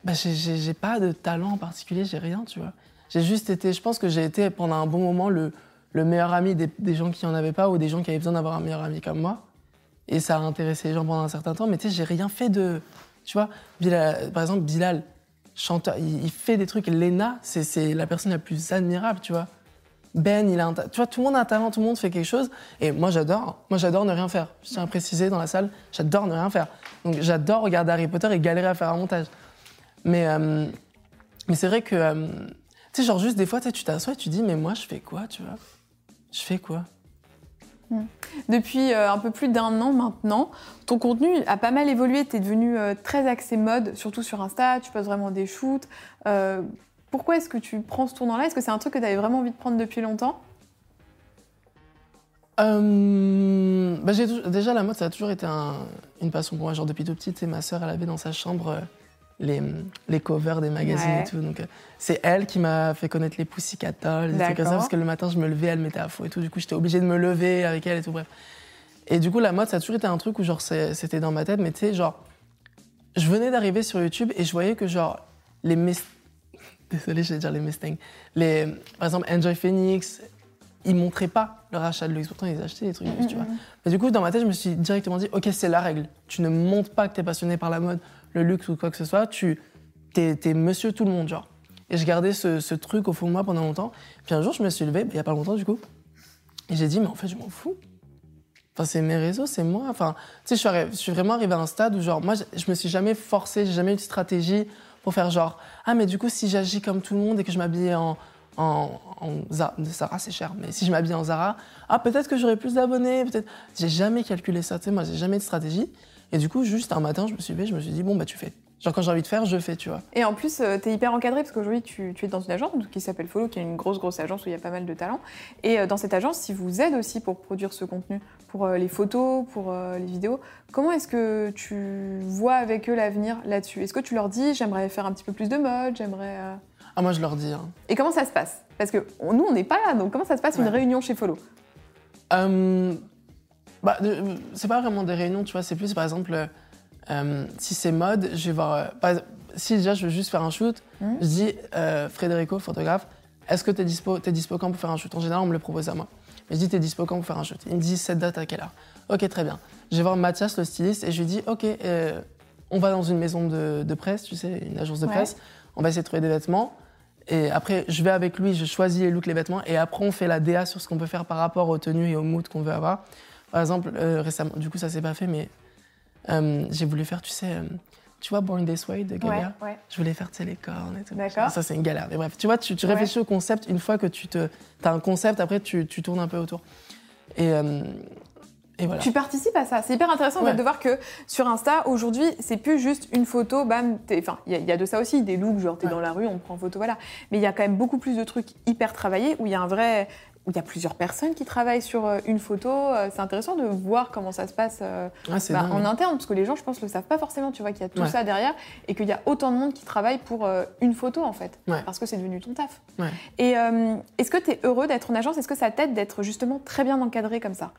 bah, j'ai- pas de talent en particulier, j'ai rien, tu vois. J'ai juste été, je pense que j'ai été pendant un bon moment le, le meilleur ami des, des gens qui en avaient pas ou des gens qui avaient besoin d'avoir un meilleur ami comme moi. Et ça a intéressé les gens pendant un certain temps, mais tu sais, j'ai rien fait de. Tu vois, Bilal- par exemple, Bilal, chanteur, il, il fait des trucs. Lena, c'est la personne la plus admirable, tu vois. Ben, il a un Tu vois, tout le monde a un talent, tout le monde fait quelque chose. Et moi, j'adore. Moi, j'adore ne rien faire. Je tiens à préciser dans la salle, j'adore ne rien faire. Donc, j'adore regarder Harry Potter et galérer à faire un montage. Mais, euh, mais c'est vrai que, euh, tu sais, genre, juste des fois, tu t'assois et tu dis, mais moi, je fais quoi, tu vois? Je fais quoi? Depuis euh, un peu plus d'un an maintenant, ton contenu a pas mal évolué. Tu es devenu très axé mode, surtout sur Insta. Tu poses vraiment des shoots. Pourquoi est-ce que tu prends ce tournant-là? Est-ce que c'est un truc que tu avais vraiment envie de prendre depuis longtemps? Euh, bah, déjà, la mode, ça a toujours été un- une passion pour moi. Genre, depuis tout petit, ma sœur, elle avait dans sa chambre euh, les, les covers des magazines Ouais. et tout. Donc, euh, c'est elle qui m'a fait connaître les Pussycat Dolls, des trucs comme ça, parce que le matin, je me levais, elle mettait à fond et tout. Du coup, j'étais obligée de me lever avec elle et tout, bref. Et du coup, la mode, ça a toujours été un truc où, genre, c'était dans ma tête, mais tu sais, genre, je venais d'arriver sur YouTube et je voyais que, genre, les Désolée, je vais dire les Mustangs. Les, par exemple, Enjoy Phoenix, ils montraient pas leur achat de luxe. Pourtant, ils achetaient des trucs, tu vois. Mais du coup, dans ma tête, je me suis directement dit, OK, c'est la règle. Tu ne montres pas que tu es passionné par la mode, le luxe ou quoi que ce soit. Tu es, monsieur tout le monde, genre. Et je gardais ce, ce truc au fond de moi pendant longtemps. Puis un jour, je me suis levé, bah, il y a pas longtemps, du coup. Et j'ai dit, mais en fait, je m'en fous. Enfin, c'est mes réseaux, c'est moi. Enfin, tu sais, je suis, je suis vraiment arrivé à un stade où, genre, moi, je, je me suis jamais forcé, j'ai jamais eu de stratégie pour faire genre, ah, mais du coup, si j'agis comme tout le monde et que je m'habillais en, en, Zara, c'est cher, mais si je m'habille en Zara, ah, peut-être que j'aurais plus d'abonnés, peut-être. J'ai jamais calculé ça, tu moi, j'ai jamais de stratégie. Et du coup, juste un matin, je me suis levé, je me suis dit, bon, bah, tu fais. Genre, quand j'ai envie de faire, je fais, tu vois. Et en plus, tu es hyper encadré parce qu'aujourd'hui, tu, tu es dans une agence qui s'appelle Follow, qui est une grosse, grosse agence où il y a pas mal de talents. Et euh, dans cette agence, ils vous aident aussi pour produire ce contenu, pour euh, les photos, pour euh, les vidéos. Comment est-ce que tu vois avec eux l'avenir là-dessus? Est-ce que tu leur dis, j'aimerais faire un petit peu plus de mode, j'aimerais. euh, Ah, moi, je leur dis, hein. Et comment ça se passe? Parce que on- nous, on n'est pas là, donc comment ça se passe une réunion chez Follow? Euh, bah, c'est pas vraiment des réunions, tu vois, c'est plus par exemple, euh, si c'est mode, je vais voir. euh, si déjà je veux juste faire un shoot, Mhm. je dis euh, Frédérico, photographe, est-ce que t'es dispo, t'es dispo quand pour faire un shoot? En général, on me le propose à moi. Mais je dis t'es dispo quand pour faire un shoot? Il me dit cette date à quelle heure? Ok, très bien. Je vais voir Mathias, le styliste, et je lui dis ok, on va dans une maison de, de presse, tu sais, une agence de Ouais. presse, on va essayer de trouver des vêtements. Et après, je vais avec lui, je choisis les looks, les vêtements, et après, on fait la DA sur ce qu'on peut faire par rapport aux tenues et au mood qu'on veut avoir. Par exemple, récemment, du coup, ça s'est pas fait, mais euh, j'ai voulu faire, tu sais, euh, tu vois, Born This Way de Gaga? Ouais. Je voulais faire, tu sais, les cornes et tout. D'accord. Ça, c'est une galère. Mais bref, tu vois, tu, tu Ouais. réfléchis au concept une fois que tu te. as un concept, après, tu, tu tournes un peu autour. Et, euh, et voilà. Tu participes à ça. C'est hyper intéressant Ouais. de voir que sur Insta, aujourd'hui, c'est plus juste une photo, bam, enfin, il y, a- il y a de ça aussi, des looks, genre t'es Ouais. dans la rue, on prend en photo, voilà. Mais il y a quand même beaucoup plus de trucs hyper travaillés où il y a un vrai. Où il y a plusieurs personnes qui travaillent sur euh, une photo. Euh, C'est intéressant de voir comment ça se passe euh, Ah, bah, en interne, parce que les gens, je pense, le savent pas forcément. Tu vois qu'il y a tout Ouais. ça derrière et qu'il y a autant de monde qui travaille pour une photo, en fait, Ouais. parce que c'est devenu ton taf. Ouais. Et euh, est-ce que tu es heureux d'être en agence? Est-ce que ça t'aide d'être justement très bien encadré comme ça?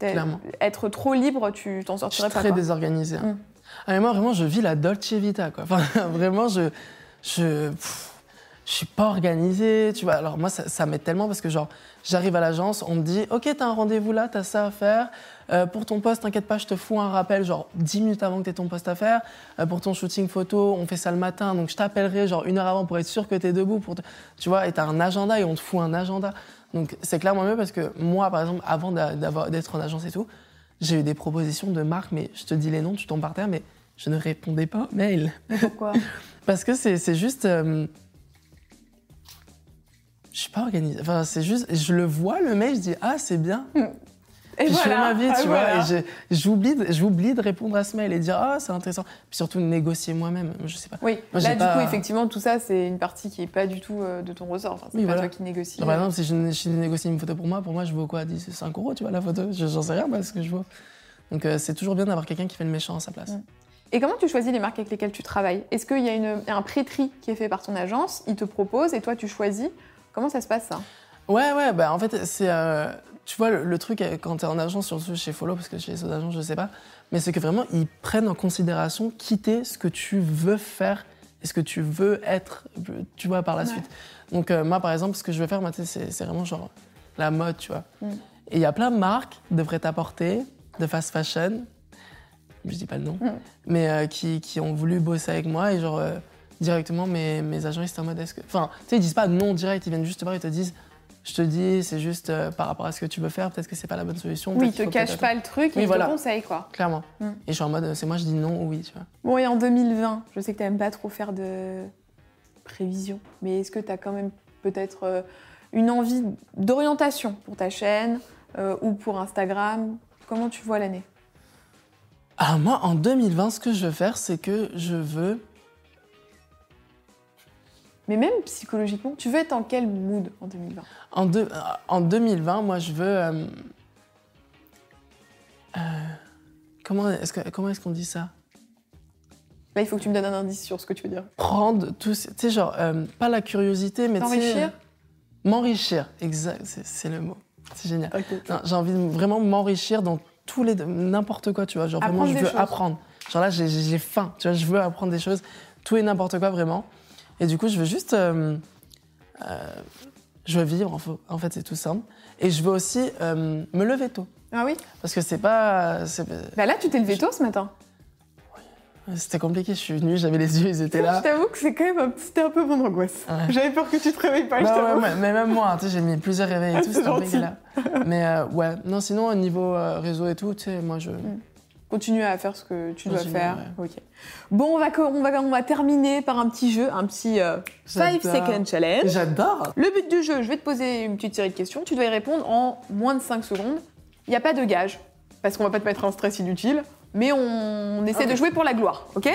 Clairement. Être trop libre, tu t'en Je suis sortirais pas. très quoi. désorganisé. hein. Mm. Ah, mais moi, vraiment, je vis la Dolce Vita, quoi. Enfin, vraiment, je. Je. pff, je suis pas organisée, tu vois. Alors, moi, ça, ça m'aide tellement parce que, genre, j'arrive à l'agence, on me dit Ok, t'as un rendez-vous là, t'as ça à faire. Euh, pour ton poste, t'inquiète pas, je te fous un rappel, genre, 10 minutes avant que t'aies ton poste à faire. Euh, pour ton shooting photo, on fait ça le matin, donc je t'appellerai, genre, une heure avant pour être sûr que t'es debout. Pour te- Tu vois, et t'as un agenda et on te fout un agenda. Donc, c'est clairement mieux parce que moi, par exemple, avant d'être en agence et tout, j'ai eu des propositions de marques, mais je te dis les noms, tu tombes par terre, mais je ne répondais pas aux mails. Pourquoi? Parce que c'est c'est juste. euh, je suis pas organisée. Enfin, c'est juste. Je le vois, le mail, je dis Ah, c'est bien. Et Puis je fais ma vie, Ah, tu vois. Et j'oublie de, j'oublie de répondre à ce mail et dire Ah, c'est intéressant. Puis surtout, négocier moi-même. Je sais pas. Oui, Moi, là du pas- coup, effectivement, tout ça, c'est une partie qui est pas du tout euh, de ton ressort. Enfin, c'est Oui, pas voilà. toi qui négocie. Par exemple, si je, né- je négocie une photo pour moi, pour moi, je vaux quoi 10, 5 euros, tu vois, la photo? Je- J'en sais rien parce que je vois. Donc, euh, c'est toujours bien d'avoir quelqu'un qui fait le méchant à sa place. Mm. Et comment tu choisis les marques avec lesquelles tu travailles? Est-ce qu'il y a une- un pré-tri qui est fait par ton agence? Ils te proposent et toi, tu choisis Comment ça se passe ça? Ouais, ouais, bah en fait, c'est. euh, tu vois, le, le truc euh, quand t'es en agence, surtout chez Follow, parce que chez les autres agences, je sais pas, mais c'est que vraiment, ils prennent en considération quitter ce que tu veux faire et ce que tu veux être, tu vois, par la Ouais. suite. Donc, euh, moi, par exemple, ce que je veux faire, c'est c'est vraiment genre la mode, tu vois. Mm. Et il y a plein de marques de prêt-à-porter, de fast fashion, je dis pas le nom, Mm. mais euh, qui, qui ont voulu bosser avec moi et genre. Directement, mes, mes agents, ils étaient en mode est-ce que. Enfin, tu sais, ils disent pas non direct, ils viennent juste te voir, ils te disent je te dis, c'est juste euh, par rapport à ce que tu veux faire, peut-être que c'est pas la bonne solution. Oui, ils te cachent pas le truc, Oui, ils voilà. te conseillent quoi. Clairement. Mm. Et je suis en mode, c'est moi, je dis non ou oui, tu vois. Bon, et en 2020, je sais que tu n'aimes pas trop faire de prévision, mais est-ce que tu as quand même peut-être euh, une envie d'orientation pour ta chaîne euh, ou pour Instagram? Comment tu vois l'année? Alors, moi, en 2020, ce que je veux faire, c'est que je veux. Mais même psychologiquement, tu veux être en quel mood en 2020 En, deux- euh, en 2020, moi, je veux. euh, euh, comment est-ce qu'on dit ça? Là, il faut que tu me donnes un indice sur ce que tu veux dire. Prendre tout, tu sais, genre, euh, pas la curiosité, mais T'enrichir M'enrichir, exact, c'est le mot. C'est génial. J'ai envie de vraiment m'enrichir dans tous les n'importe quoi, tu vois. Genre vraiment, je veux choses. apprendre. Genre là, j'ai faim, tu vois. Je veux apprendre des choses, tout et n'importe quoi vraiment. Et du coup, je veux juste, euh, euh, je veux vivre. En fa- En fait, c'est tout simple. Et je veux aussi euh, me lever tôt, Ah oui parce que c'est pas, Bah là, tu t'es levé tôt ce matin. c'était compliqué. Je suis venue, j'avais les yeux, ils étaient là. Je t'avoue que c'est quand même un, c'était un peu mon angoisse. Ouais. J'avais peur que tu te réveilles pas, je Bah ouais, t'avoue. ouais, mais même moi, hein, tu sais, j'ai mis plusieurs réveils et Ah, tout, c'était compliqué là. Mais ouais, non, sinon, au niveau réseau et tout, tu sais, moi, je. Continue à faire ce que tu dois Continue, faire. Ok. Bon, on va, co- on, va, on va terminer par un petit jeu, un petit 5 J'adore. second challenge. J'adore! Le but du jeu, je vais te poser une petite série de questions. Tu dois y répondre en moins de 5 secondes. Il n'y a pas de gage, parce qu'on va pas te mettre un stress inutile, mais on, on essaie de jouer pour la gloire, ok?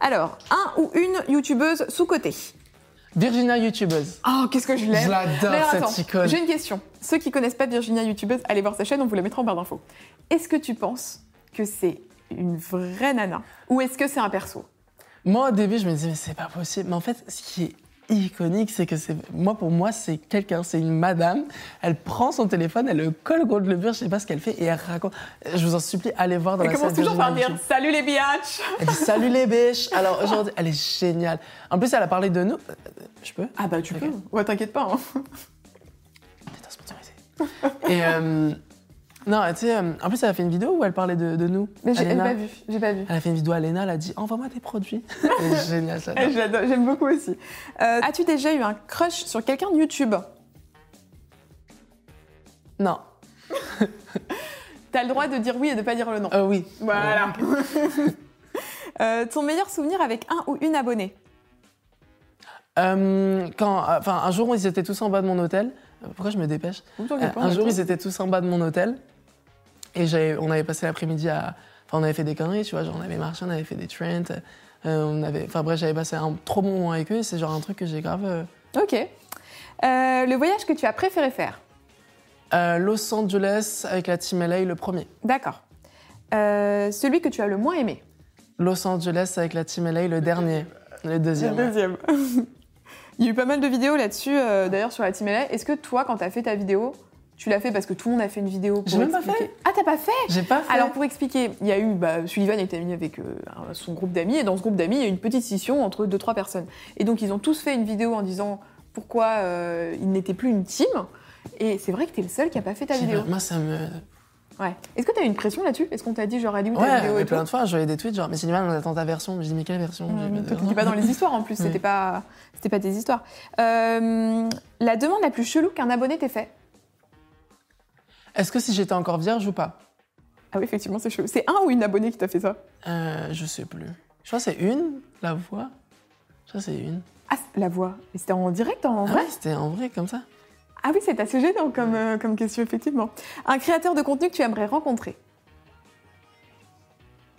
Alors, un ou une youtubeuse sous-côté. Virginia YouTubeuse. Oh, qu'est-ce que je l'aime Je l'adore, cette attends, icône. J'ai une question. Ceux qui connaissent pas Virginia YouTubeuse, allez voir sa chaîne, on vous la mettra en barre d'infos. Est-ce que tu penses que c'est une vraie nana ou est-ce que c'est un perso? Moi, au début, je me disais, mais c'est pas possible. Mais en fait, ce qui est iconique, c'est que c'est. Moi, pour moi, c'est quelqu'un, c'est une madame. Elle prend son téléphone, elle le colle contre le mur, je sais pas ce qu'elle fait, et elle raconte. Je vous en supplie, allez voir dans Elle la commence salle toujours par dire. Salut les biatchs Elle dit salut les biches. Alors aujourd'hui, elle est géniale. En plus, elle a parlé de nous. Je peux? Ah bah tu peux. Ouais, t'inquiète pas. hein. Sponsorisé. Et euh, non, tu sais, euh, en plus, elle a fait une vidéo où elle parlait de, de nous. Mais j'ai Alena. pas vu. J'ai pas vu. Elle a fait une vidéo à Lena, elle a dit envoie-moi tes produits. C'est génial, ça. J'adore, j'aime beaucoup aussi. Euh, As-tu déjà eu un crush sur quelqu'un de YouTube? Non. T'as le droit de dire oui et de pas dire le non. Euh, oui. Voilà. Ton meilleur souvenir avec un ou une abonnée? Quand, enfin, un jour, ils étaient tous en bas de mon hôtel. Pourquoi je me dépêche? Ou Euh, Un jour, ils étaient tous en bas de mon hôtel. Et on avait passé l'après-midi à. Enfin, on avait fait des conneries, tu vois. Genre, on avait marché, on avait fait des trends. euh, on avait. Enfin, bref, j'avais passé un trop bon moment avec eux. et C'est genre un truc que j'ai grave. euh, Ok. Euh, le voyage que tu as préféré faire? Los Angeles avec la Team LA, le premier. D'accord. Celui que tu as le moins aimé? Los Angeles avec la Team LA, le dernier. Le deuxième. Le deuxième. Il y a eu pas mal de vidéos là-dessus, d'ailleurs sur la Team LA. Est-ce que toi, quand t'as fait ta vidéo, tu l'as fait parce que tout le monde a fait une vidéo pour J'ai même pas expliquer Ah, t'as pas fait J'ai pas fait. Alors pour expliquer, il y a eu bah, Sullivan était ami avec euh, son groupe d'amis et dans ce groupe d'amis il y a eu une petite scission entre deux trois personnes et donc ils ont tous fait une vidéo en disant pourquoi euh, ils n'étaient plus une team et c'est vrai que t'es le seul qui a pas fait ta vidéo. Moi, ça me. Ouais. Est-ce que t'as eu une pression là-dessus? Est-ce qu'on t'a dit genre est où ta Ouais, vidéo et plein de fois, je voyais des tweets genre, mais Sullivan, on attend ta version. Je dis, mais quelle version? Ouais, t'étais pas dans les histoires en plus, c'était pas pas tes histoires. Euh, la demande la plus chelou qu'un abonné t'ait fait? Est-ce que si j'étais encore vierge ou pas? Ah oui effectivement c'est chelou. C'est un ou une abonnée qui t'a fait ça? Euh, Je sais plus. Je crois que c'est une, la voix. Je crois que c'est une. Ah la voix. Et c'était en direct en Ah vrai? ouais, c'était en vrai comme ça. Ah oui, c'est assez gênant comme, euh, comme question, effectivement. Un créateur de contenu que tu aimerais rencontrer?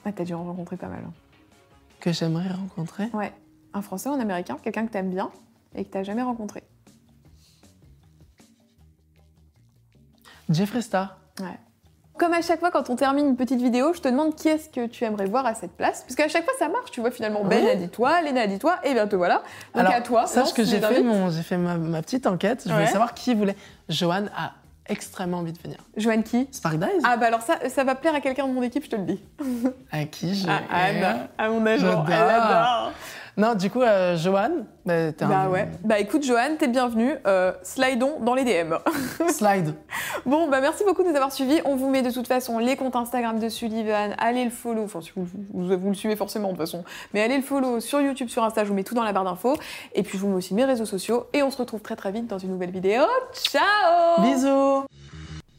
Ah, t'as dû en rencontrer pas mal. hein. Que j'aimerais rencontrer? Ouais. Un français ou un américain, quelqu'un que t'aimes bien et que t'as jamais rencontré? Jeffree Star. Ouais. Comme à chaque fois, quand on termine une petite vidéo, je te demande qui est-ce que tu aimerais voir à cette place. Parce qu'à chaque fois, ça marche. Tu vois, finalement, Ben Oui. a dit toi, Léna a dit toi, et bien te voilà. Donc Alors, à toi. Sache que j'ai fait, mon, fait ma, ma petite enquête. Je voulais savoir qui voulait. Joanne a extrêmement envie de venir. Joanne qui? Spark Dice Ah, bah alors ça, ça va plaire à quelqu'un de mon équipe, je te le dis. À qui je. À Anne, à mon agent. Elle adore. Non, du coup, euh, Joanne, bah, t'es Bah un ouais. Bah écoute, Joanne, t'es bienvenue. Euh, slidons dans les DM. slide. Bon, bah merci beaucoup de nous avoir suivis. On vous met de toute façon les comptes Instagram de Sullivan. Allez le follow. Enfin, si vous, vous, vous le suivez forcément de toute façon. Mais allez le follow sur YouTube, sur Insta. Je vous mets tout dans la barre d'infos. Et puis, je vous mets aussi mes réseaux sociaux. Et on se retrouve très très vite dans une nouvelle vidéo. Ciao Bisous